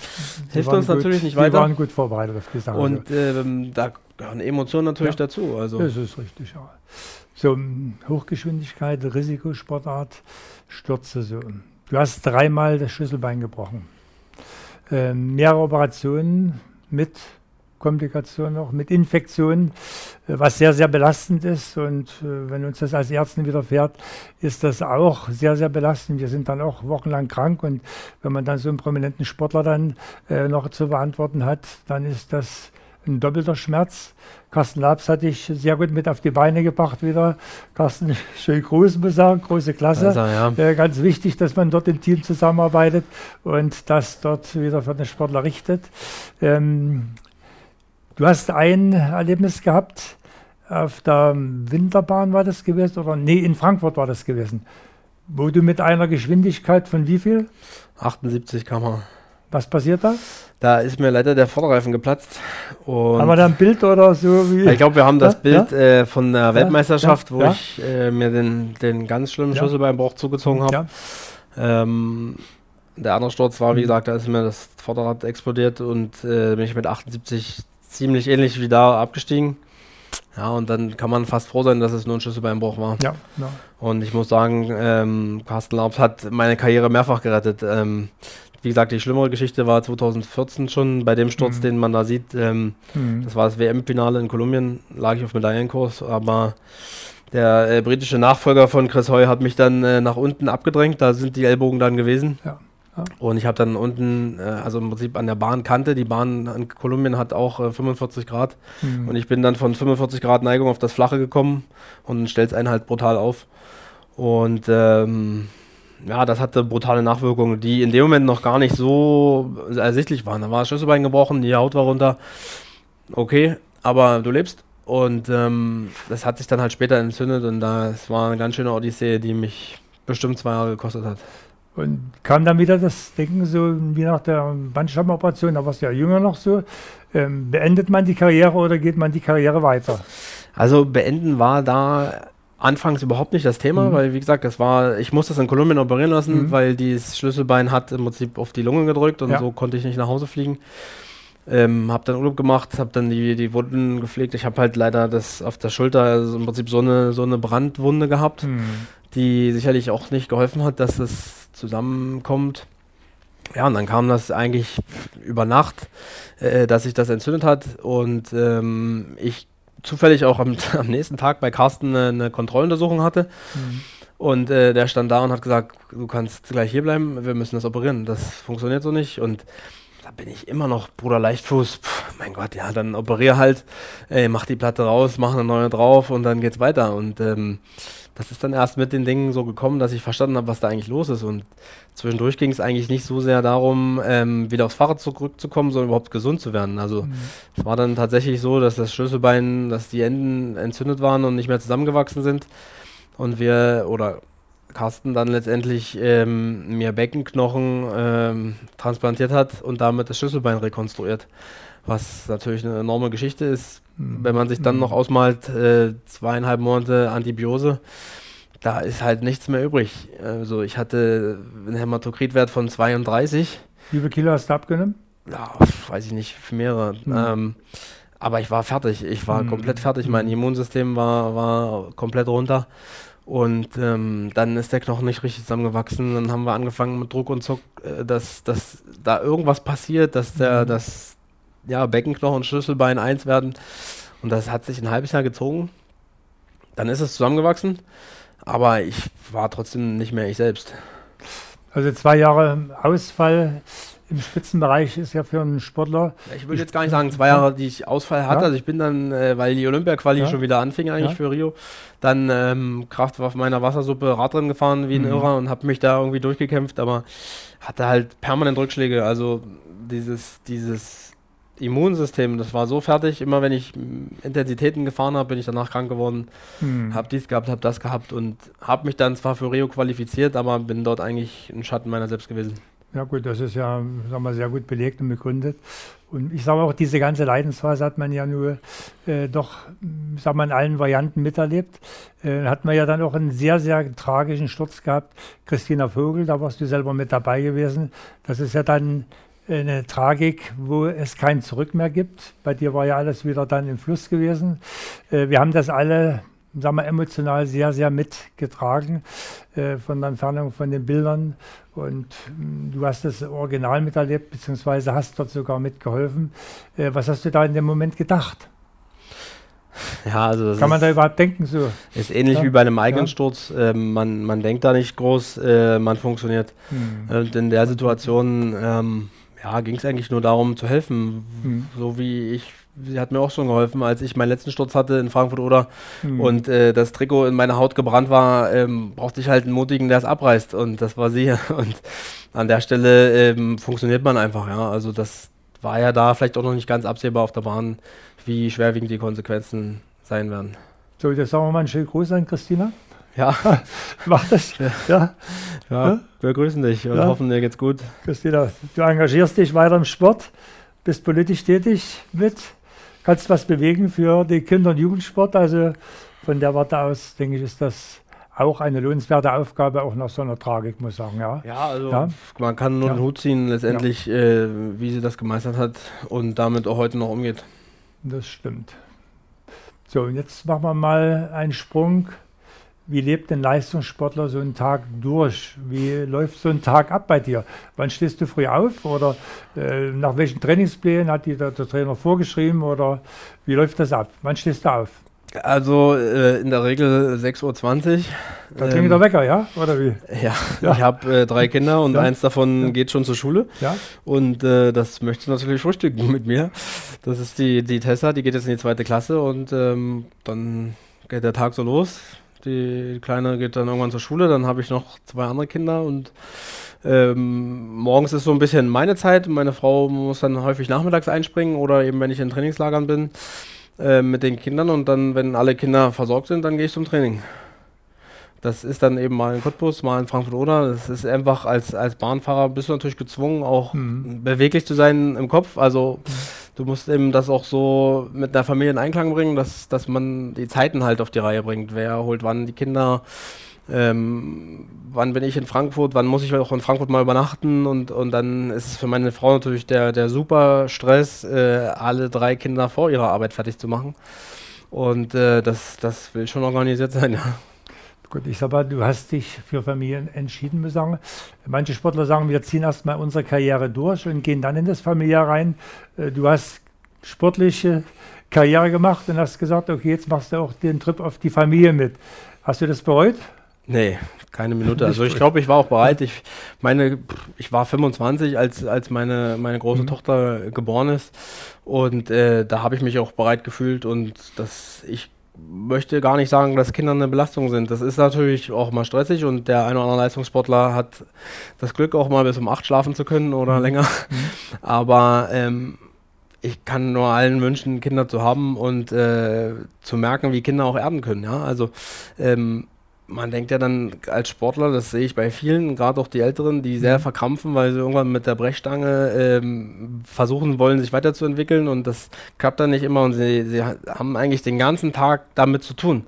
Hilft uns gut, natürlich nicht weiter. Wir waren gut vorbereitet auf die Sache. Und ähm, da gehören Emotionen natürlich ja, dazu. Also. Das ist richtig, ja. So, Hochgeschwindigkeit, Risikosportart, Stürze so. Du hast dreimal das Schlüsselbein gebrochen äh, mehrere Operationen mit Komplikationen auch, mit Infektionen, äh, was sehr, sehr belastend ist. Und äh, wenn uns das als Ärzten widerfährt, ist das auch sehr, sehr belastend. Wir sind dann auch wochenlang krank und wenn man dann so einen prominenten Sportler dann äh, noch zu verantworten hat, dann ist das ein doppelter Schmerz. Carsten Labs hatte ich sehr gut mit auf die Beine gebracht wieder. Carsten, schön groß, muss ich sagen, große Klasse. Also, ja. äh, ganz wichtig, dass man dort im Team zusammenarbeitet und das dort wieder für den Sportler richtet. Ähm, du hast ein Erlebnis gehabt, auf der Winterbahn war das gewesen, oder nee, in Frankfurt war das gewesen, wo du mit einer Geschwindigkeit von wie viel? 78 km was passiert da? Da ist mir leider der Vorderreifen geplatzt. haben wir da ein Bild oder so? Ich glaube, wir haben das ja? Bild ja? Äh, von der Weltmeisterschaft, ja? wo ich äh, mir den, den ganz schlimmen Schlüssel beim Bauch zugezogen habe. Ähm, der andere Sturz war, wie mhm. gesagt, da ist mir das Vorderrad explodiert und äh, bin ich mit 78 ziemlich ähnlich wie da abgestiegen. Ja, und dann kann man fast froh sein, dass es nur ein Schlüsselbeinbruch war. Ja, ja. Und ich muss sagen, ähm, Carsten Laubs hat meine Karriere mehrfach gerettet. Ähm, wie gesagt, die schlimmere Geschichte war 2014 schon bei dem Sturz, mhm. den man da sieht. Ähm, mhm. Das war das WM-Finale in Kolumbien, lag ich auf Medaillenkurs, aber der äh, britische Nachfolger von Chris Hoy hat mich dann äh, nach unten abgedrängt, da sind die Ellbogen dann gewesen. Ja. Ja. Und ich habe dann unten, äh, also im Prinzip an der Bahnkante, die Bahn in Kolumbien hat auch äh, 45 Grad. Mhm. Und ich bin dann von 45 Grad Neigung auf das Flache gekommen und stellt es einen halt brutal auf. Und ähm, ja, das hatte brutale Nachwirkungen, die in dem Moment noch gar nicht so ersichtlich waren. Da war das Schlüsselbein gebrochen, die Haut war runter. Okay, aber du lebst. Und ähm, das hat sich dann halt später entzündet und das war eine ganz schöne Odyssee, die mich bestimmt zwei Jahre gekostet hat. Und kam dann wieder das Denken so, wie nach der Bandscheibenoperation, da warst du ja jünger noch so, ähm, beendet man die Karriere oder geht man die Karriere weiter? Also beenden war da anfangs überhaupt nicht das Thema, mhm. weil wie gesagt, das war, ich musste das in Kolumbien operieren lassen, mhm. weil dieses Schlüsselbein hat im Prinzip auf die Lunge gedrückt und ja. so konnte ich nicht nach Hause fliegen. Ähm, hab dann Urlaub gemacht, hab dann die, die Wunden gepflegt. Ich habe halt leider das auf der Schulter also im Prinzip so eine, so eine Brandwunde gehabt, mhm. die sicherlich auch nicht geholfen hat, dass es zusammenkommt. Ja, und dann kam das eigentlich über Nacht, äh, dass sich das entzündet hat und ähm, ich zufällig auch am, am, nächsten Tag bei Carsten eine, eine Kontrolluntersuchung hatte. Mhm. Und äh, der stand da und hat gesagt, du kannst gleich hier bleiben, wir müssen das operieren. Das funktioniert so nicht. Und da bin ich immer noch Bruder Leichtfuß. Puh, mein Gott, ja, dann operier halt, ey, mach die Platte raus, mach eine neue drauf und dann geht's weiter. Und ähm, das ist dann erst mit den Dingen so gekommen, dass ich verstanden habe, was da eigentlich los ist. Und zwischendurch ging es eigentlich nicht so sehr darum, ähm, wieder aufs Fahrrad zurückzukommen, sondern überhaupt gesund zu werden. Also mhm. es war dann tatsächlich so, dass das Schlüsselbein, dass die Enden entzündet waren und nicht mehr zusammengewachsen sind. Und wir, oder Carsten dann letztendlich ähm, mir Beckenknochen ähm, transplantiert hat und damit das Schlüsselbein rekonstruiert. Was natürlich eine enorme Geschichte ist, mhm. wenn man sich dann noch ausmalt, äh, zweieinhalb Monate Antibiose, da ist halt nichts mehr übrig. Also ich hatte einen Hämatokritwert von 32. Wie viele Kilo hast du abgenommen? Ja, weiß ich nicht, mehrere. Mhm. Ähm, aber ich war fertig. Ich war mhm. komplett fertig. Mein mhm. Immunsystem war, war komplett runter. Und ähm, dann ist der Knochen nicht richtig zusammengewachsen. Dann haben wir angefangen mit Druck und Zuck, äh, dass, dass da irgendwas passiert, dass der, mhm. das ja, Beckenknochen und Schlüsselbein eins werden. Und das hat sich ein halbes Jahr gezogen. Dann ist es zusammengewachsen, aber ich war trotzdem nicht mehr ich selbst. Also zwei Jahre Ausfall im Spitzenbereich ist ja für einen Sportler. Ich würde jetzt gar nicht sagen, zwei Jahre, die ich Ausfall hatte. Ja. Also ich bin dann, äh, weil die Olympia-Quali ja. schon wieder anfing eigentlich ja. für Rio, dann ähm, Kraft auf meiner Wassersuppe Radrennen gefahren wie ein mhm. Irrer und habe mich da irgendwie durchgekämpft, aber hatte halt permanent Rückschläge. Also dieses, dieses Immunsystem, das war so fertig. Immer wenn ich Intensitäten gefahren habe, bin ich danach krank geworden. Mhm. Habe dies gehabt, habe das gehabt und habe mich dann zwar für Rio qualifiziert, aber bin dort eigentlich ein Schatten meiner selbst gewesen. Ja gut, das ist ja sagen wir, sehr gut belegt und begründet. Und ich sage auch, diese ganze Leidensphase hat man ja nur äh, doch, sagen wir, in allen Varianten miterlebt. Äh, hat man ja dann auch einen sehr, sehr tragischen Sturz gehabt. Christina Vogel, da warst du selber mit dabei gewesen. Das ist ja dann eine Tragik, wo es kein Zurück mehr gibt. Bei dir war ja alles wieder dann im Fluss gewesen. Äh, wir haben das alle sagen wir, emotional sehr, sehr mitgetragen äh, von der Entfernung von den Bildern. Und mh, du hast das Original miterlebt, beziehungsweise hast dort sogar mitgeholfen. Äh, was hast du da in dem Moment gedacht? Ja, also Kann man da überhaupt denken so? Ist ähnlich ja? wie bei einem eigenen Ja. Äh, man, man denkt da nicht groß, äh, man funktioniert. Hm. Und in der Situation ähm, ja, ging es eigentlich nur darum zu helfen. Hm. So wie ich hat mir auch schon geholfen, als ich meinen letzten Sturz hatte in Frankfurt oder mhm. und äh, das Trikot in meiner Haut gebrannt war, ähm, brauchte ich halt einen Mutigen, der es abreißt und das war sie. Und an der Stelle ähm, funktioniert man einfach, ja. Also das war ja da vielleicht auch noch nicht ganz absehbar auf der Bahn, wie schwerwiegend die Konsequenzen sein werden. So, jetzt sagen wir mal einen schönen Gruß an Christina. Ja. Mach das. Ja. ja. ja. wir grüßen dich und ja. hoffen, dir geht's gut. Christina, du engagierst dich weiter im Sport, bist politisch tätig mit kannst was bewegen für die Kinder- und Jugendsport. Also von der Warte aus, denke ich, ist das auch eine lohnenswerte Aufgabe, auch nach so einer Tragik, muss ich sagen. Ja, ja also ja. man kann nur ja. den Hut ziehen, letztendlich, ja. äh, wie sie das gemeistert hat und damit auch heute noch umgeht. Das stimmt. So, und jetzt machen wir mal einen Sprung wie lebt ein Leistungssportler so einen Tag durch? Wie läuft so ein Tag ab bei dir? Wann stehst du früh auf oder äh, nach welchen Trainingsplänen hat dir der, der, Trainer vorgeschrieben oder wie läuft das ab? Wann stehst du auf? Also äh, in der Regel 6.20 Uhr. Da klingelt der Wecker, ja? Oder wie? Ja, ja. ich habe äh, drei Kinder und ja. eins davon ja. geht schon zur Schule. Ja. Und äh, das möchte natürlich frühstücken mit mir. Das ist die, die Tessa, die geht jetzt in die zweite Klasse und ähm, dann geht der Tag so los. Die Kleine geht dann irgendwann zur Schule, dann habe ich noch zwei andere Kinder und ähm, morgens ist so ein bisschen meine Zeit. Meine Frau muss dann häufig nachmittags einspringen oder eben, wenn ich in Trainingslagern bin, äh, mit den Kindern und dann, wenn alle Kinder versorgt sind, dann gehe ich zum Training. Das ist dann eben mal in Cottbus, mal in Frankfurt oder. Das ist einfach als, als Bahnfahrer bist du natürlich gezwungen, auch mhm. beweglich zu sein im Kopf. Also mhm. Du musst eben das auch so mit der Familie in Einklang bringen, dass, dass man die Zeiten halt auf die Reihe bringt. Wer holt wann die Kinder, ähm, wann bin ich in Frankfurt, wann muss ich auch in Frankfurt mal übernachten und, und dann ist es für meine Frau natürlich der, der super Stress, äh, alle drei Kinder vor ihrer Arbeit fertig zu machen. Und äh, das, das will schon organisiert sein, ja. Gut, ich sage mal, du hast dich für Familien entschieden, muss sagen. Manche Sportler sagen, wir ziehen erstmal unsere Karriere durch und gehen dann in das Familiär rein. Äh, du hast sportliche Karriere gemacht und hast gesagt, okay, jetzt machst du auch den Trip auf die Familie mit. Hast du das bereut? Nee, keine Minute. Also ich glaube, ich war auch bereit. Ich meine, ich war 25, als, als meine, meine große mhm. Tochter geboren ist. Und äh, da habe ich mich auch bereit gefühlt und das, ich möchte gar nicht sagen, dass Kinder eine Belastung sind. Das ist natürlich auch mal stressig und der eine oder andere Leistungssportler hat das Glück, auch mal bis um acht schlafen zu können oder mhm. länger. Mhm. Aber ähm, ich kann nur allen wünschen, Kinder zu haben und äh, zu merken, wie Kinder auch erden können. Ja? Also ähm, man denkt ja dann als Sportler, das sehe ich bei vielen, gerade auch die Älteren, die sehr mhm. verkrampfen, weil sie irgendwann mit der Brechstange ähm, versuchen wollen, sich weiterzuentwickeln und das klappt dann nicht immer und sie, sie haben eigentlich den ganzen Tag damit zu tun.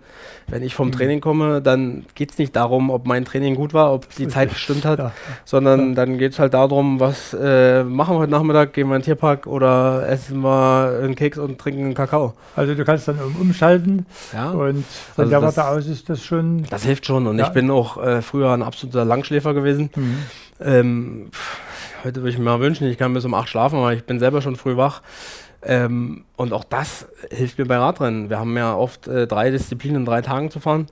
Wenn ich vom mhm. Training komme, dann geht es nicht darum, ob mein Training gut war, ob die Zeit gestimmt hat, ja. sondern ja. dann geht es halt darum, was äh, machen wir heute Nachmittag, gehen wir in den Tierpark oder essen wir einen Keks und trinken einen Kakao. Also du kannst dann umschalten ja. und von also der Warte aus ist das schon... Das hilft schon und ich bin auch äh, früher ein absoluter Langschläfer gewesen. Mhm. Ähm, heute würde ich mir mal wünschen, ich kann bis um acht schlafen, aber ich bin selber schon früh wach. Ähm, und auch das hilft mir bei Radrennen. Wir haben ja oft äh, drei Disziplinen in drei Tagen zu fahren.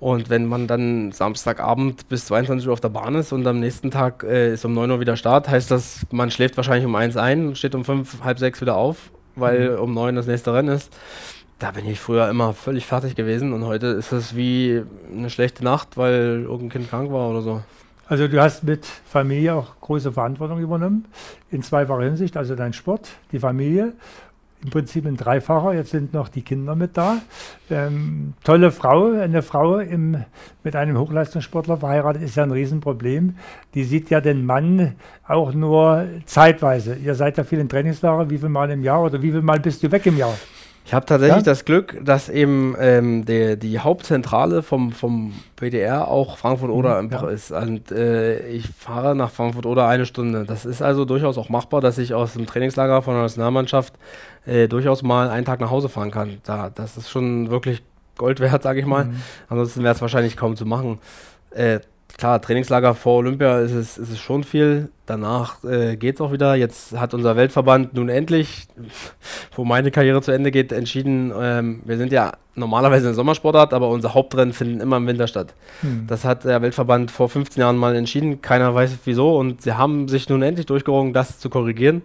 Und wenn man dann Samstagabend bis 22 Uhr auf der Bahn ist und am nächsten Tag äh, ist um 9 Uhr wieder Start, heißt das, man schläft wahrscheinlich um 1 ein, steht um 5, halb 6 wieder auf, weil mhm. um 9 das nächste Rennen ist. Da bin ich früher immer völlig fertig gewesen und heute ist es wie eine schlechte Nacht, weil irgendein Kind krank war oder so. Also du hast mit Familie auch große Verantwortung übernommen, in zweifacher Hinsicht, also dein Sport, die Familie, im Prinzip ein Dreifacher, jetzt sind noch die Kinder mit da. Ähm, tolle Frau, eine Frau im, mit einem Hochleistungssportler verheiratet, ist ja ein Riesenproblem. Die sieht ja den Mann auch nur zeitweise. Ihr seid ja viel in Trainingslager, wie viel Mal im Jahr oder wie viel Mal bist du weg im Jahr? Ich habe tatsächlich ja? das Glück, dass eben ähm, der, die Hauptzentrale vom, vom BDR auch Frankfurt oder mhm, ja. ist. Und äh, ich fahre nach Frankfurt oder eine Stunde. Das ist also durchaus auch machbar, dass ich aus dem Trainingslager von der Nationalmannschaft äh, durchaus mal einen Tag nach Hause fahren kann. Da, das ist schon wirklich Gold wert, sage ich mal. Mhm. Ansonsten wäre es wahrscheinlich kaum zu machen. Äh, klar, Trainingslager vor Olympia ist es, ist es schon viel. Danach äh, geht es auch wieder. Jetzt hat unser Weltverband nun endlich, wo meine Karriere zu Ende geht, entschieden, ähm, wir sind ja normalerweise eine Sommersportart, aber unser Hauptrennen finden immer im Winter statt. Hm. Das hat der Weltverband vor 15 Jahren mal entschieden. Keiner weiß wieso. Und sie haben sich nun endlich durchgerungen, das zu korrigieren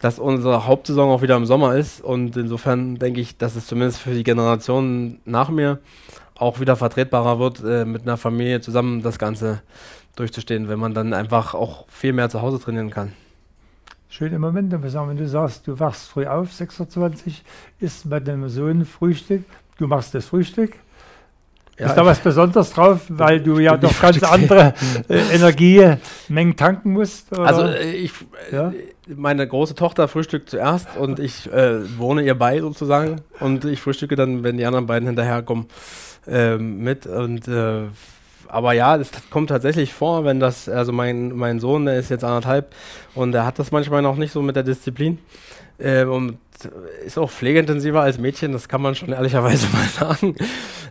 dass unsere Hauptsaison auch wieder im Sommer ist und insofern denke ich, dass es zumindest für die Generationen nach mir auch wieder vertretbarer wird, äh, mit einer Familie zusammen das Ganze durchzustehen, wenn man dann einfach auch viel mehr zu Hause trainieren kann. Schöne Momente, wenn du sagst, du wachst früh auf, 26, isst bei deinem Sohn Frühstück, du machst das Frühstück. Ja, ist da was Besonderes drauf, weil du ja doch ganz andere äh, Energiemengen tanken musst? Oder? Also äh, ich, ja? meine große Tochter frühstückt zuerst und ich äh, wohne ihr bei sozusagen und ich frühstücke dann, wenn die anderen beiden hinterherkommen ähm, mit und äh, aber ja, es kommt tatsächlich vor, wenn das, also mein, mein Sohn, der ist jetzt anderthalb und der hat das manchmal noch nicht so mit der Disziplin. äh, und ist auch pflegeintensiver als Mädchen, das kann man schon ehrlicherweise mal sagen,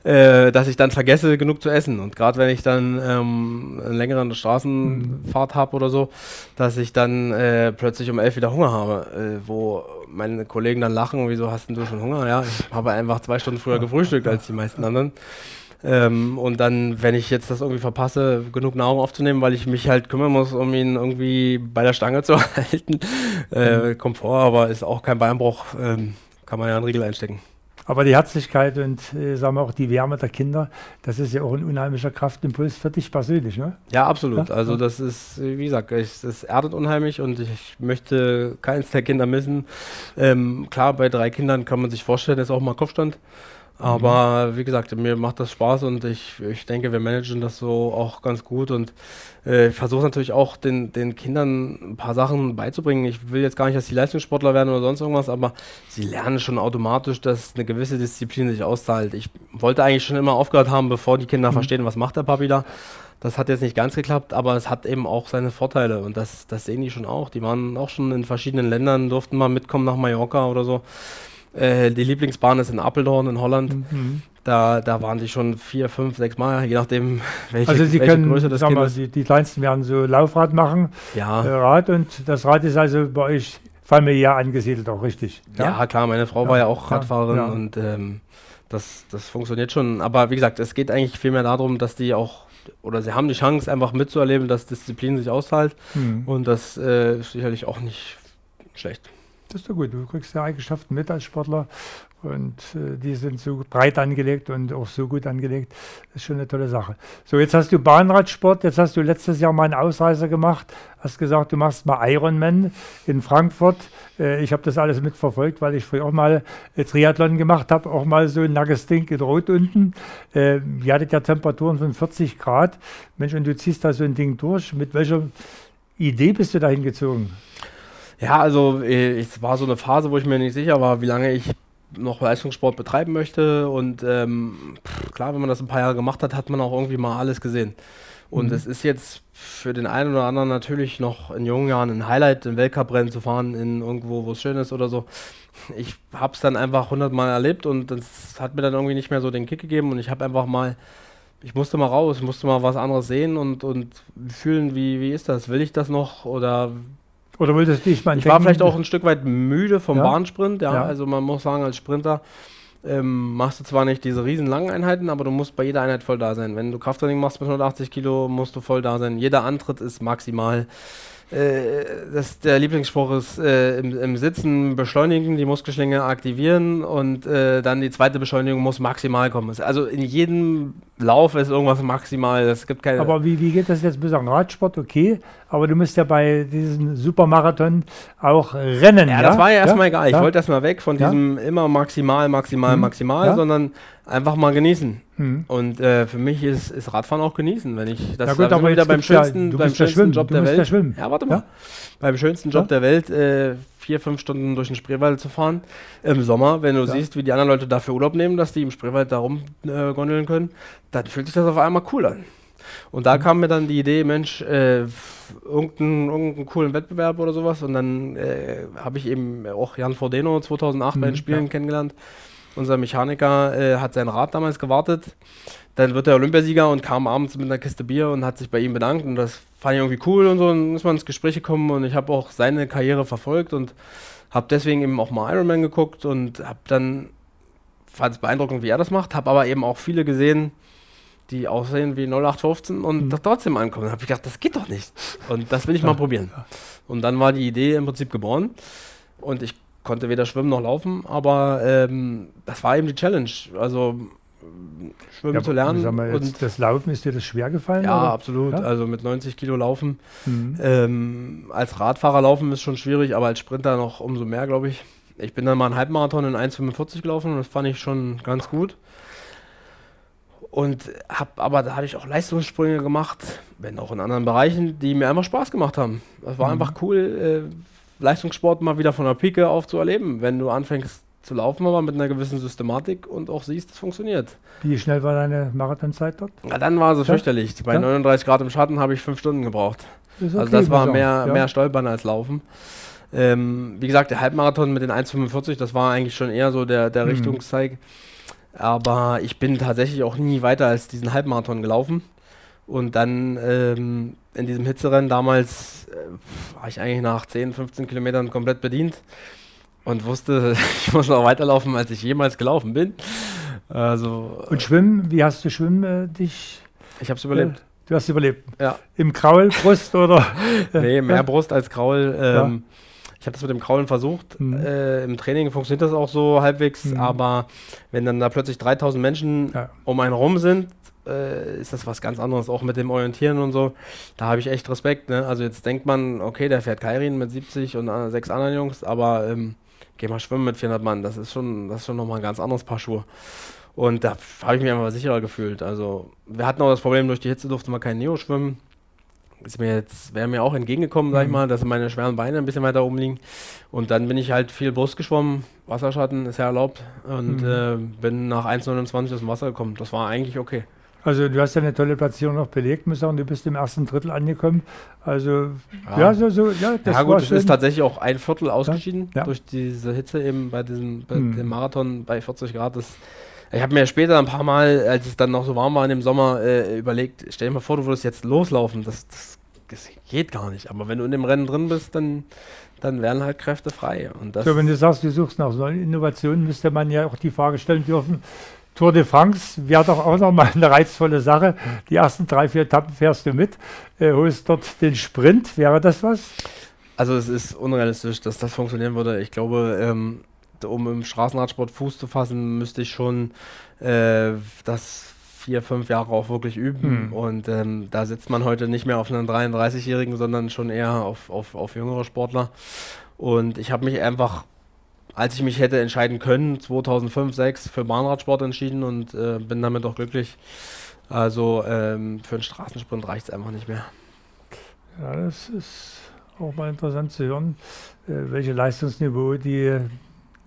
äh, dass ich dann vergesse, genug zu essen. Und gerade wenn ich dann ähm, eine längere Straßenfahrt habe oder so, dass ich dann äh, plötzlich um elf wieder Hunger habe, äh, wo meine Kollegen dann lachen, wieso hast du schon Hunger? Ja, ich habe einfach zwei Stunden früher gefrühstückt als die meisten anderen. Ähm, und dann, wenn ich jetzt das irgendwie verpasse, genug Nahrung aufzunehmen, weil ich mich halt kümmern muss, um ihn irgendwie bei der Stange zu halten, äh, kommt vor, aber ist auch kein Beinbruch, ähm, kann man ja einen Riegel einstecken. Aber die Herzlichkeit und äh, sagen wir auch die Wärme der Kinder, das ist ja auch ein unheimlicher Kraftimpuls für dich persönlich, ne? Ja, absolut. Ja? Also das ist, wie gesagt, ich, das erdet unheimlich und ich möchte keins der Kinder missen. Ähm, klar, bei drei Kindern kann man sich vorstellen, ist auch mal Kopfstand. Aber mhm. wie gesagt, mir macht das Spaß und ich, ich denke, wir managen das so auch ganz gut und äh, ich versuche natürlich auch den, den Kindern ein paar Sachen beizubringen. Ich will jetzt gar nicht, dass sie Leistungssportler werden oder sonst irgendwas, aber sie lernen schon automatisch, dass eine gewisse Disziplin sich auszahlt. Ich wollte eigentlich schon immer aufgehört haben, bevor die Kinder mhm. verstehen, was macht der Papi da. Das hat jetzt nicht ganz geklappt, aber es hat eben auch seine Vorteile und das, das sehen die schon auch. Die waren auch schon in verschiedenen Ländern, durften mal mitkommen nach Mallorca oder so. Äh, die Lieblingsbahn ist in Apeldoorn in Holland. Mhm. Da, da waren die schon vier, fünf, sechs Mal, je nachdem, welche, also sie welche können, Größe das Kind ist. Die, die Kleinsten werden so Laufrad machen, ja. Äh, Rad und das Rad ist also bei euch familiär angesiedelt, auch richtig. Ja, ja klar, meine Frau ja. war ja auch Radfahrerin und ähm, das, das funktioniert schon. Aber wie gesagt, es geht eigentlich vielmehr darum, dass die auch oder sie haben die Chance, einfach mitzuerleben, dass Disziplin sich auszahlt. Mhm. Und das äh, ist sicherlich auch nicht schlecht. Das ist doch gut. Du kriegst ja Eigenschaften mit als Sportler und äh, die sind so breit angelegt und auch so gut angelegt. Das ist schon eine tolle Sache. So, jetzt hast du Bahnradsport. Jetzt hast du letztes Jahr mal einen Ausreißer gemacht. Hast gesagt, du machst mal Ironman in Frankfurt. Äh, ich habe das alles mitverfolgt, weil ich früher auch mal äh, Triathlon gemacht habe. Auch mal so ein nackes Ding in Rot unten. Äh, ihr hattet ja Temperaturen von 40 Grad. Mensch, und du ziehst da so ein Ding durch. Mit welcher Idee bist du da hingezogen? Ja, also äh, es war so eine Phase, wo ich mir nicht sicher war, wie lange ich noch Leistungssport betreiben möchte. Und ähm, klar, wenn man das ein paar Jahre gemacht hat, hat man auch irgendwie mal alles gesehen. Und mhm. es ist jetzt für den einen oder anderen natürlich noch in jungen Jahren ein Highlight, ein Weltcuprennen zu fahren, in irgendwo, wo es schön ist oder so. Ich habe es dann einfach hundertmal erlebt und das hat mir dann irgendwie nicht mehr so den Kick gegeben und ich habe einfach mal, ich musste mal raus, musste mal was anderes sehen und, und fühlen, wie, wie ist das? Will ich das noch oder oder wolltest du dich mal Ich war vielleicht auch ein Stück weit müde vom ja? Bahnsprint, ja? ja. Also man muss sagen, als Sprinter ähm, machst du zwar nicht diese riesen langen Einheiten, aber du musst bei jeder Einheit voll da sein. Wenn du Krafttraining machst mit 180 Kilo, musst du voll da sein. Jeder Antritt ist maximal äh, das, der Lieblingsspruch ist, äh, im, im, Sitzen beschleunigen, die Muskelschlinge aktivieren und äh, dann die zweite Beschleunigung muss maximal kommen. Also in jedem Lauf ist irgendwas maximal. Es gibt keine. Aber wie, wie geht das jetzt bis an Radsport? Okay, aber du musst ja bei diesem Supermarathon auch rennen. Ja, ja? das war ja erstmal ja? egal. Ich ja? wollte erstmal weg von diesem immer maximal, maximal, hm. maximal, sondern einfach mal genießen. Hm. Und äh, für mich ist, ist, Radfahren auch genießen, wenn ich das ja gut, aber wieder beim schönsten, ja, beim schönsten Job der Welt. Ja, warte mal. Ja? Beim schönsten Job der Welt äh, vier, fünf Stunden durch den Spreewald zu fahren. Im Sommer, wenn du siehst, wie die anderen Leute dafür Urlaub nehmen, dass die im Spreewald da rumgondeln äh, können, dann fühlt sich das auf einmal cool an. Und da mhm. kam mir dann die Idee, Mensch, äh, irgendeinen, irgendeinen coolen Wettbewerb oder sowas. Und dann äh, habe ich eben auch Jan Fordeno 2008 mhm, bei den mhm, Spielen ja. kennengelernt unser Mechaniker äh, hat sein Rad damals gewartet. Dann wird er Olympiasieger und kam abends mit einer Kiste Bier und hat sich bei ihm bedankt. Und das fand ich irgendwie cool und so. Und dann ist man ins Gespräch gekommen und ich habe auch seine Karriere verfolgt und habe deswegen eben auch mal Ironman geguckt und habe dann, fand es beeindruckend, wie er das macht, habe aber eben auch viele gesehen, die aussehen wie 0815 und mhm. trotzdem ankommen. Da habe ich gedacht, das geht doch nicht. Und das will ich mal probieren. Und dann war die Idee im Prinzip geboren. Und ich konnte weder schwimmen noch laufen, aber ähm, das war eben die Challenge. Also schwimmen ja, zu lernen. Mal, und das Laufen ist dir das schwer gefallen? Ja, oder? absolut. Ja? Also mit 90 Kilo laufen. Mhm. Ähm, als Radfahrer laufen ist schon schwierig, aber als Sprinter noch umso mehr, glaube ich. Ich bin dann mal einen Halbmarathon in 1,45 gelaufen und das fand ich schon ganz gut. Und habe aber da hatte ich auch Leistungssprünge gemacht, wenn auch in anderen Bereichen, die mir einfach Spaß gemacht haben. Das war mhm. einfach cool. Äh, Leistungssport mal wieder von der Pike auf zu erleben, wenn du anfängst zu laufen, aber mit einer gewissen Systematik und auch siehst, es funktioniert. Wie schnell war deine Marathonzeit dort? Ja, dann war sie ja? fürchterlich. Bei ja? 39 Grad im Schatten habe ich fünf Stunden gebraucht. Okay, also das war mehr, ja. mehr Stolpern als Laufen. Ähm, wie gesagt, der Halbmarathon mit den 1,45, das war eigentlich schon eher so der, der mhm. Richtungszeig. Aber ich bin tatsächlich auch nie weiter als diesen Halbmarathon gelaufen. Und dann ähm, in diesem Hitzerennen damals äh, war ich eigentlich nach 10, 15 Kilometern komplett bedient und wusste, ich muss noch weiterlaufen, als ich jemals gelaufen bin. Also, und Schwimmen, wie hast du Schwimmen äh, dich? Ich habe es überlebt. Äh, du hast überlebt? Ja. Im Kraul, Brust oder? nee, mehr ja. Brust als Kraul. Ähm, ja. Ich habe das mit dem Kraulen versucht. Mhm. Äh, Im Training funktioniert das auch so halbwegs, mhm. aber wenn dann da plötzlich 3000 Menschen ja. um einen rum sind, äh, ist das was ganz anderes, auch mit dem Orientieren und so. Da habe ich echt Respekt. Ne? Also jetzt denkt man, okay, der fährt Kairin mit 70 und äh, sechs anderen Jungs, aber ähm, geh mal schwimmen mit 400 Mann, das ist schon, das ist schon nochmal ein ganz anderes Paar Schuhe. Und da habe ich mich einfach sicherer gefühlt. Also wir hatten auch das Problem, durch die Hitze durfte man kein Neo schwimmen. Ist mir jetzt, wäre mir auch entgegengekommen, sag ich mhm. mal, dass meine schweren Beine ein bisschen weiter oben liegen. Und dann bin ich halt viel Brust geschwommen, Wasserschatten ist ja erlaubt und mhm. äh, bin nach 1,29 aus dem Wasser gekommen. Das war eigentlich okay. Also du hast ja eine tolle Platzierung noch belegt, muss ich sagen, du bist im ersten Drittel angekommen. Also ja, ja so, so, ja, das ja, gut, es ist tatsächlich auch ein Viertel ausgeschieden ja, ja. durch diese Hitze eben bei diesem bei hm. dem Marathon bei 40 Grad. Das, ich habe mir später ein paar Mal, als es dann noch so warm war in dem Sommer, äh, überlegt, stell dir mal vor, du würdest jetzt loslaufen. Das, das, das, geht gar nicht. Aber wenn du in dem Rennen drin bist, dann, dann werden halt Kräfte frei. Und das so, wenn du sagst, du suchst nach so Innovationen, müsste man ja auch die Frage stellen dürfen, Tour de France wäre doch auch nochmal eine reizvolle Sache. Die ersten drei, vier Etappen fährst du mit, äh, holst dort den Sprint. Wäre das was? Also es ist unrealistisch, dass das funktionieren würde. Ich glaube, ähm, um im Straßenradsport Fuß zu fassen, müsste ich schon äh, das vier, fünf Jahre auch wirklich üben. Hm. Und ähm, da sitzt man heute nicht mehr auf einen 33-Jährigen, sondern schon eher auf, auf, auf jüngere Sportler. Und ich habe mich einfach als ich mich hätte entscheiden können, 2005, 2006 für Bahnradsport entschieden und äh, bin damit auch glücklich. Also ähm, für einen Straßensprint reicht es einfach nicht mehr. Ja, das ist auch mal interessant zu hören, äh, welche Leistungsniveau die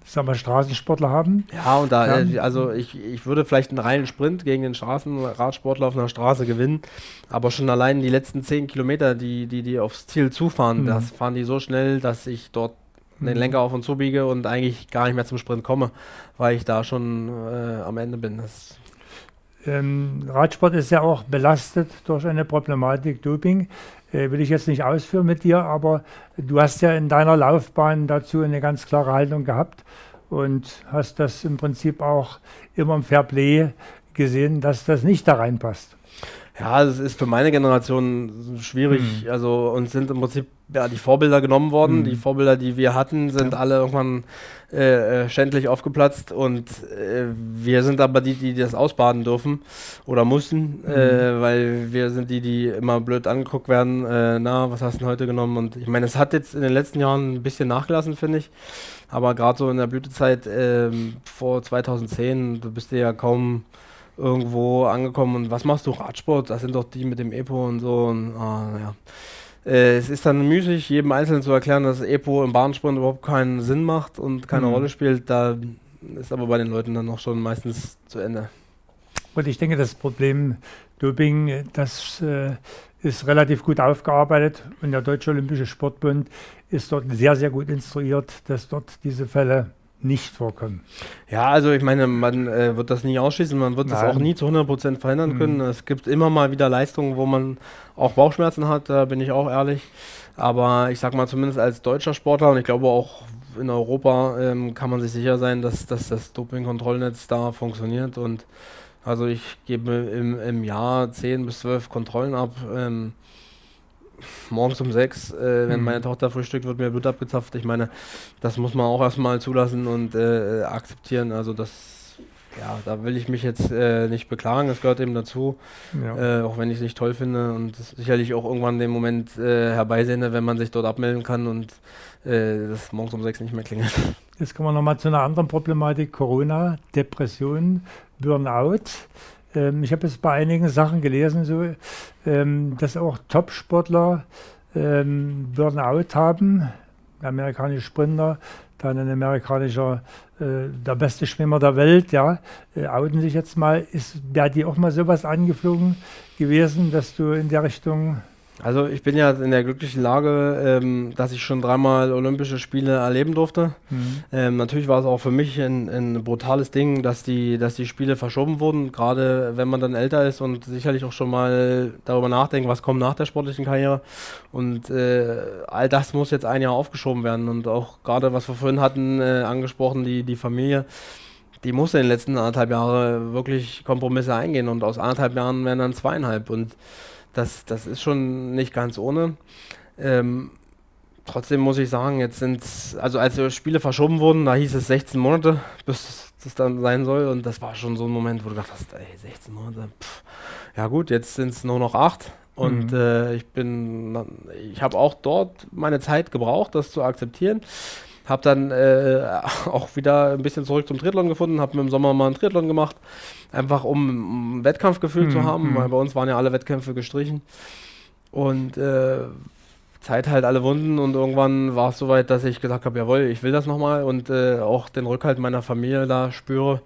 sag mal, Straßensportler haben. Ja, und da, ja. Äh, also ich, ich würde vielleicht einen reinen Sprint gegen den Straßenradsportler auf einer Straße gewinnen, aber schon allein die letzten zehn Kilometer, die, die, die aufs Ziel zufahren, mhm. das fahren die so schnell, dass ich dort den Lenker auf und zu biege und eigentlich gar nicht mehr zum Sprint komme, weil ich da schon äh, am Ende bin. Ähm, Radsport ist ja auch belastet durch eine Problematik Doping. Äh, will ich jetzt nicht ausführen mit dir, aber du hast ja in deiner Laufbahn dazu eine ganz klare Haltung gehabt und hast das im Prinzip auch immer im Fairplay gesehen, dass das nicht da reinpasst. Ja, es ist für meine Generation schwierig. Mhm. Also uns sind im Prinzip ja, die Vorbilder genommen worden. Mhm. Die Vorbilder, die wir hatten, sind ja. alle irgendwann äh, äh, schändlich aufgeplatzt und äh, wir sind aber die, die das ausbaden dürfen oder mussten, mhm. äh, weil wir sind die, die immer blöd angeguckt werden. Äh, na, was hast du denn heute genommen? Und ich meine, es hat jetzt in den letzten Jahren ein bisschen nachgelassen, finde ich. Aber gerade so in der Blütezeit ähm, vor 2010, du bist ja kaum irgendwo angekommen und was machst du? Radsport? Das sind doch die mit dem Epo und so. Und, ah, ja. Äh, es ist dann müßig, jedem Einzelnen zu erklären, dass Epo im Bahnsprint überhaupt keinen Sinn macht und keine mhm. Rolle spielt. Da ist aber bei den Leuten dann noch schon meistens zu Ende. Und ich denke, das Problem Doping, das äh, ist relativ gut aufgearbeitet und der Deutsche Olympische Sportbund ist dort sehr, sehr gut instruiert, dass dort diese Fälle nicht vorkommen. Ja, also ich meine, man äh, wird das nie ausschließen, man wird Nein. das auch nie zu 100% verhindern mhm. können. Es gibt immer mal wieder Leistungen, wo man auch Bauchschmerzen hat, da bin ich auch ehrlich. Aber ich sag mal, zumindest als deutscher Sportler und ich glaube auch in Europa ähm, kann man sich sicher sein, dass, dass das Dopingkontrollnetz da funktioniert. Und also ich gebe im, im Jahr 10 bis 12 Kontrollen ab. Ähm, morgens um sechs, äh, wenn mhm. meine Tochter frühstückt, wird mir Blut abgezapft. Ich meine, das muss man auch erstmal zulassen und äh, akzeptieren. Also das, ja, da will ich mich jetzt äh, nicht beklagen. Das gehört eben dazu, ja. Äh, auch wenn ich es nicht toll finde und sicherlich auch irgendwann den Moment äh, herbeisehne, wenn man sich dort abmelden kann und äh, das morgens um sechs nicht mehr klingelt. Jetzt kommen wir nochmal zu einer anderen Problematik: Corona, Depression, Burnout. Ähm, ich habe jetzt bei einigen Sachen gelesen, so, ähm, dass auch Top-Sportler ähm, Burnout haben. Der amerikanische Sprinter, dann ein amerikanischer, äh, der beste Schwimmer der Welt, ja, äh, outen sich jetzt mal. Ist bei dir auch mal sowas angeflogen gewesen, dass du in der Richtung Also ich bin ja in der glücklichen Lage, ähm, dass ich schon dreimal Olympische Spiele erleben durfte. Mhm. Ähm, natürlich war es auch für mich ein, ein, brutales Ding, dass die, dass die Spiele verschoben wurden, gerade wenn man dann älter ist und sicherlich auch schon mal darüber nachdenkt, was kommt nach der sportlichen Karriere. Und äh, all das muss jetzt ein Jahr aufgeschoben werden. Und auch gerade, was wir vorhin hatten, äh, angesprochen, die, die Familie die musste in den letzten anderthalb Jahren wirklich Kompromisse eingehen und aus anderthalb Jahren werden dann zweieinhalb. Und das, das ist schon nicht ganz ohne. Ähm, trotzdem muss ich sagen, jetzt sind also als die Spiele verschoben wurden, da hieß es 16 Monate, bis das dann sein soll. Und das war schon so ein Moment, wo du gedacht hast, ey, 16 Monate, pff. ja gut, jetzt sind es nur noch acht. Und mhm. äh, ich bin, ich habe auch dort meine Zeit gebraucht, das zu akzeptieren. Habe dann äh, auch wieder ein bisschen zurück zum Triathlon gefunden, habe im Sommer mal einen Triathlon gemacht, einfach um ein Wettkampfgefühl mhm. zu haben, mhm. weil bei uns waren ja alle Wettkämpfe gestrichen. Und äh, Zeit halt alle Wunden und irgendwann war es soweit, dass ich gesagt habe, jawohl, ich will das nochmal und äh, auch den Rückhalt meiner Familie da spüre.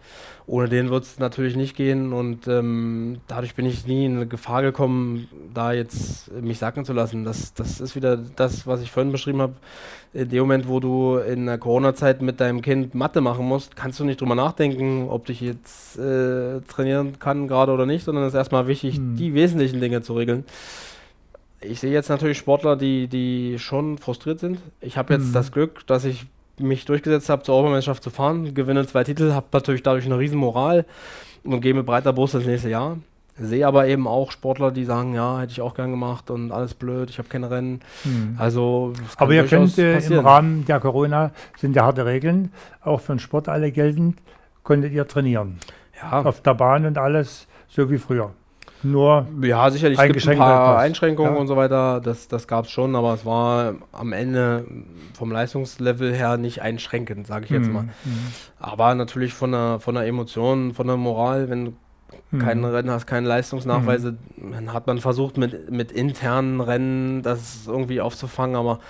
Ohne den wird es natürlich nicht gehen und ähm, dadurch bin ich nie in Gefahr gekommen, da jetzt mich sacken zu lassen. Das, das ist wieder das, was ich vorhin beschrieben habe. In dem Moment, wo du in der Corona-Zeit mit deinem Kind Mathe machen musst, kannst du nicht drüber nachdenken, ob dich jetzt äh, trainieren kann gerade oder nicht, sondern es ist erstmal wichtig, mhm. die wesentlichen Dinge zu regeln ich sehe jetzt natürlich Sportler, die, die schon frustriert sind. Ich habe jetzt mhm. das Glück, dass ich mich durchgesetzt habe, zur Europameisterschaft zu fahren, gewinne zwei Titel, habe natürlich dadurch eine riesen Moral und gehe mit breiter Brust ins nächste Jahr. Sehe aber eben auch Sportler, die sagen, ja, hätte ich auch gern gemacht und alles blöd, ich habe keine Rennen. Mhm. Also, aber ihr könnt äh, im Rahmen der Corona, sind ja harte Regeln, auch für den Sport alle geltend, konntet ihr trainieren. Ja. Auf der Bahn und alles, so wie früher nur ja sicherlich gibt ein paar. Einschränkungen ja. und so weiter das, das gab es schon aber es war am Ende vom Leistungslevel her nicht einschränkend sage ich jetzt mhm. mal mhm. aber natürlich von der von der Emotion von der Moral wenn du mhm. kein Rennen hast keine Leistungsnachweise mhm. dann hat man versucht mit mit internen Rennen das irgendwie aufzufangen aber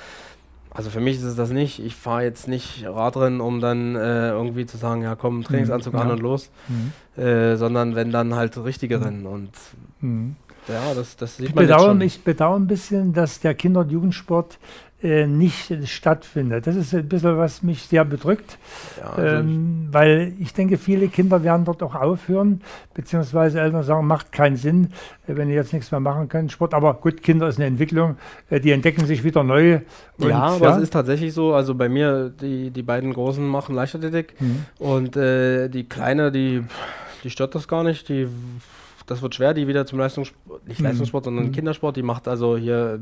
also für mich ist es das nicht. Ich fahre jetzt nicht Radrennen, um dann äh, irgendwie zu sagen, ja komm, Trainingsanzug mhm, an und los, mhm. äh, sondern wenn dann halt richtige mhm. Rennen. Und mhm. ja, das, das sieht ich man bedauere, Ich bedauere ein bisschen, dass der Kinder- und Jugendsport äh, nicht stattfindet. Das ist ein bisschen, was mich sehr bedrückt, ja, also ähm, weil ich denke, viele Kinder werden dort auch aufhören, beziehungsweise Eltern sagen, macht keinen Sinn, äh, wenn ihr jetzt nichts mehr machen könnt, Sport. Aber gut, Kinder ist eine Entwicklung, äh, die entdecken sich wieder neu. Und, ja, aber ja. es ist tatsächlich so, also bei mir, die, die beiden Großen machen Leichtathletik mhm. und äh, die Kleine, die, die stört das gar nicht, die das wird schwer, die wieder zum Leistungssport, nicht mhm. Leistungssport, sondern mhm. Kindersport, die macht also hier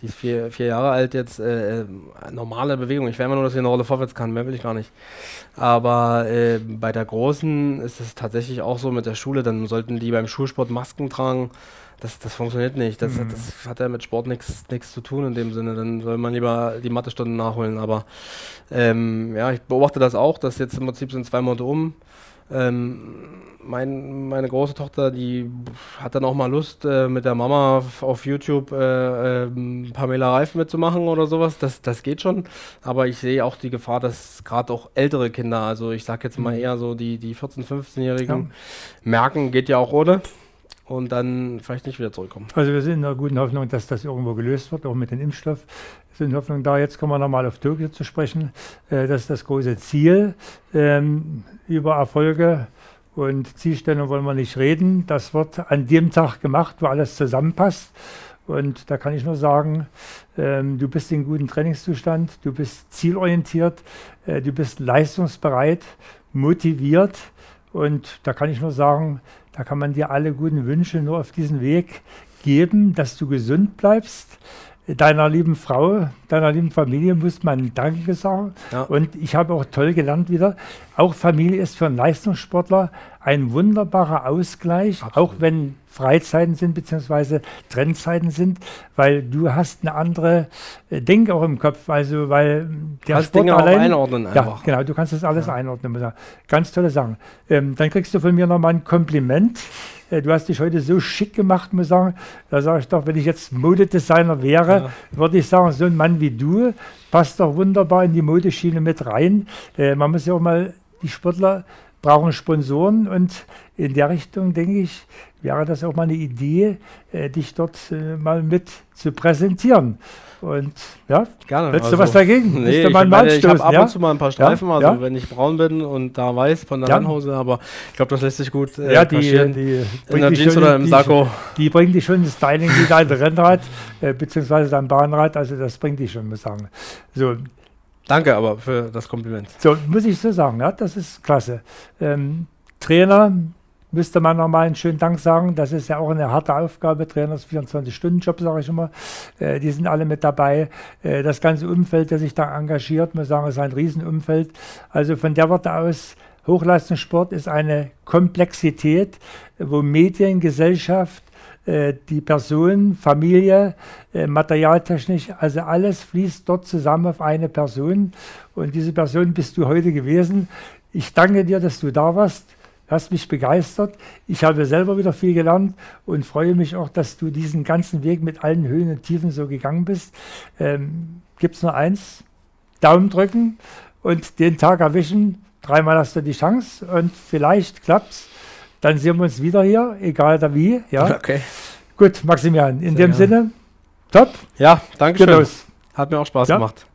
die ist vier, vier Jahre alt jetzt, äh, äh normale Bewegung. Ich wäre immer nur, dass sie eine Rolle vorwärts kann, mehr will ich gar nicht. Aber äh, bei der Großen ist es tatsächlich auch so mit der Schule, dann sollten die beim Schulsport Masken tragen. Das, das funktioniert nicht. Das, mhm. das hat ja mit Sport nichts zu tun in dem Sinne. Dann soll man lieber die Mathestunden nachholen. Aber ähm, ja, ich beobachte das auch, dass jetzt im Prinzip sind zwei Monate um. Ähm, mein, meine große Tochter, die hat dann auch mal Lust, äh, mit der Mama auf YouTube äh, äh, Pamela Reif mitzumachen oder sowas. Das, das geht schon. Aber ich sehe auch die Gefahr, dass gerade auch ältere Kinder, also ich sag jetzt mal mhm. eher so die, die 14-, 15-Jährigen, ja. merken, geht ja auch ohne und dann vielleicht nicht wieder zurückkommen. Also wir sind in der guten Hoffnung, dass das irgendwo gelöst wird, auch mit dem Impfstoff. Wir sind in Hoffnung da. Jetzt kommen wir nochmal auf Tokio zu sprechen. Äh, das ist das große Ziel. Ähm, über Erfolge und Zielstellung wollen wir nicht reden. Das wird an dem Tag gemacht, wo alles zusammenpasst. Und da kann ich nur sagen, ähm, du bist in gutem Trainingszustand, du bist zielorientiert, äh, du bist leistungsbereit, motiviert. Und da kann ich nur sagen, da kann man dir alle guten Wünsche nur auf diesen Weg geben, dass du gesund bleibst, deiner lieben Frau, deiner lieben Familie muss man Danke sagen. Ja. Und ich habe auch toll gelernt wieder, auch Familie ist für einen Leistungssportler ein wunderbarer Ausgleich, Absolut. auch wenn Freizeiten sind beziehungsweise Trendzeiten sind, weil du hast eine andere äh, Denk auch im Kopf, also weil der kannst Sport Dinge allein, einordnen einfach. Ja, genau, du kannst das alles ja. einordnen. Ganz tolle Sachen. Ähm, dann kriegst du von mir nochmal ein Kompliment. Äh, du hast dich heute so schick gemacht, muss ich sagen. Da sage ich doch, wenn ich jetzt Modedesigner wäre, ja. würde ich sagen, so ein Mann wie du passt doch wunderbar in die Modeschiene mit rein. Äh, man muss ja auch mal die Sportler brauchen Sponsoren und in der Richtung, denke ich, wäre das auch mal eine Idee, äh, dich dort äh, mal mit zu präsentieren. Und ja, Gerne. hättest also, du was dagegen? Nee, ich, meine, ich habe ab ja? und zu mal ein paar Streifen, Ja, also ja. wenn ich braun bin und da weiß von der. Landhose, aber ich glaube, das lässt sich gut äh, ja, die, kaschieren. die, in der Jeans oder im die- Sakko. Die bringt dich schon ins Styling wie dein Rennrad, äh, beziehungsweise dein Bahnrad, also das bringt dich schon, muss ich sagen. So, Danke aber für das Kompliment. So, muss ich so sagen, ja, das ist klasse. Ähm, Trainer müsste man nochmal einen schönen Dank sagen. Das ist ja auch eine harte Aufgabe. Trainer ist 24-Stunden-Job, sage ich immer. Äh, die sind alle mit dabei. Äh, das ganze Umfeld, das sich da engagiert, muss sagen, ist ein Riesenumfeld. Also von der Warte aus, Hochleistungssport ist eine Komplexität, wo Medien, Gesellschaft, äh, die Person, Familie, äh, materialtechnisch, also alles fließt dort zusammen auf eine Person. Und diese Person bist du heute gewesen. Ich danke dir, dass du da warst. Hast mich begeistert. Ich habe selber wieder viel gelernt und freue mich auch, dass du diesen ganzen Weg mit allen Höhen und Tiefen so gegangen bist. Ähm, Gibt es nur eins? Daumen drücken und den Tag erwischen. Dreimal hast du die Chance und vielleicht klappt's. Dann sehen wir uns wieder hier, egal da wie. Ja. Okay. Gut, Maximilian, in Sehr dem gerne. Sinne, top, Ja, danke schön. Hat mir auch Spaß Ja. gemacht.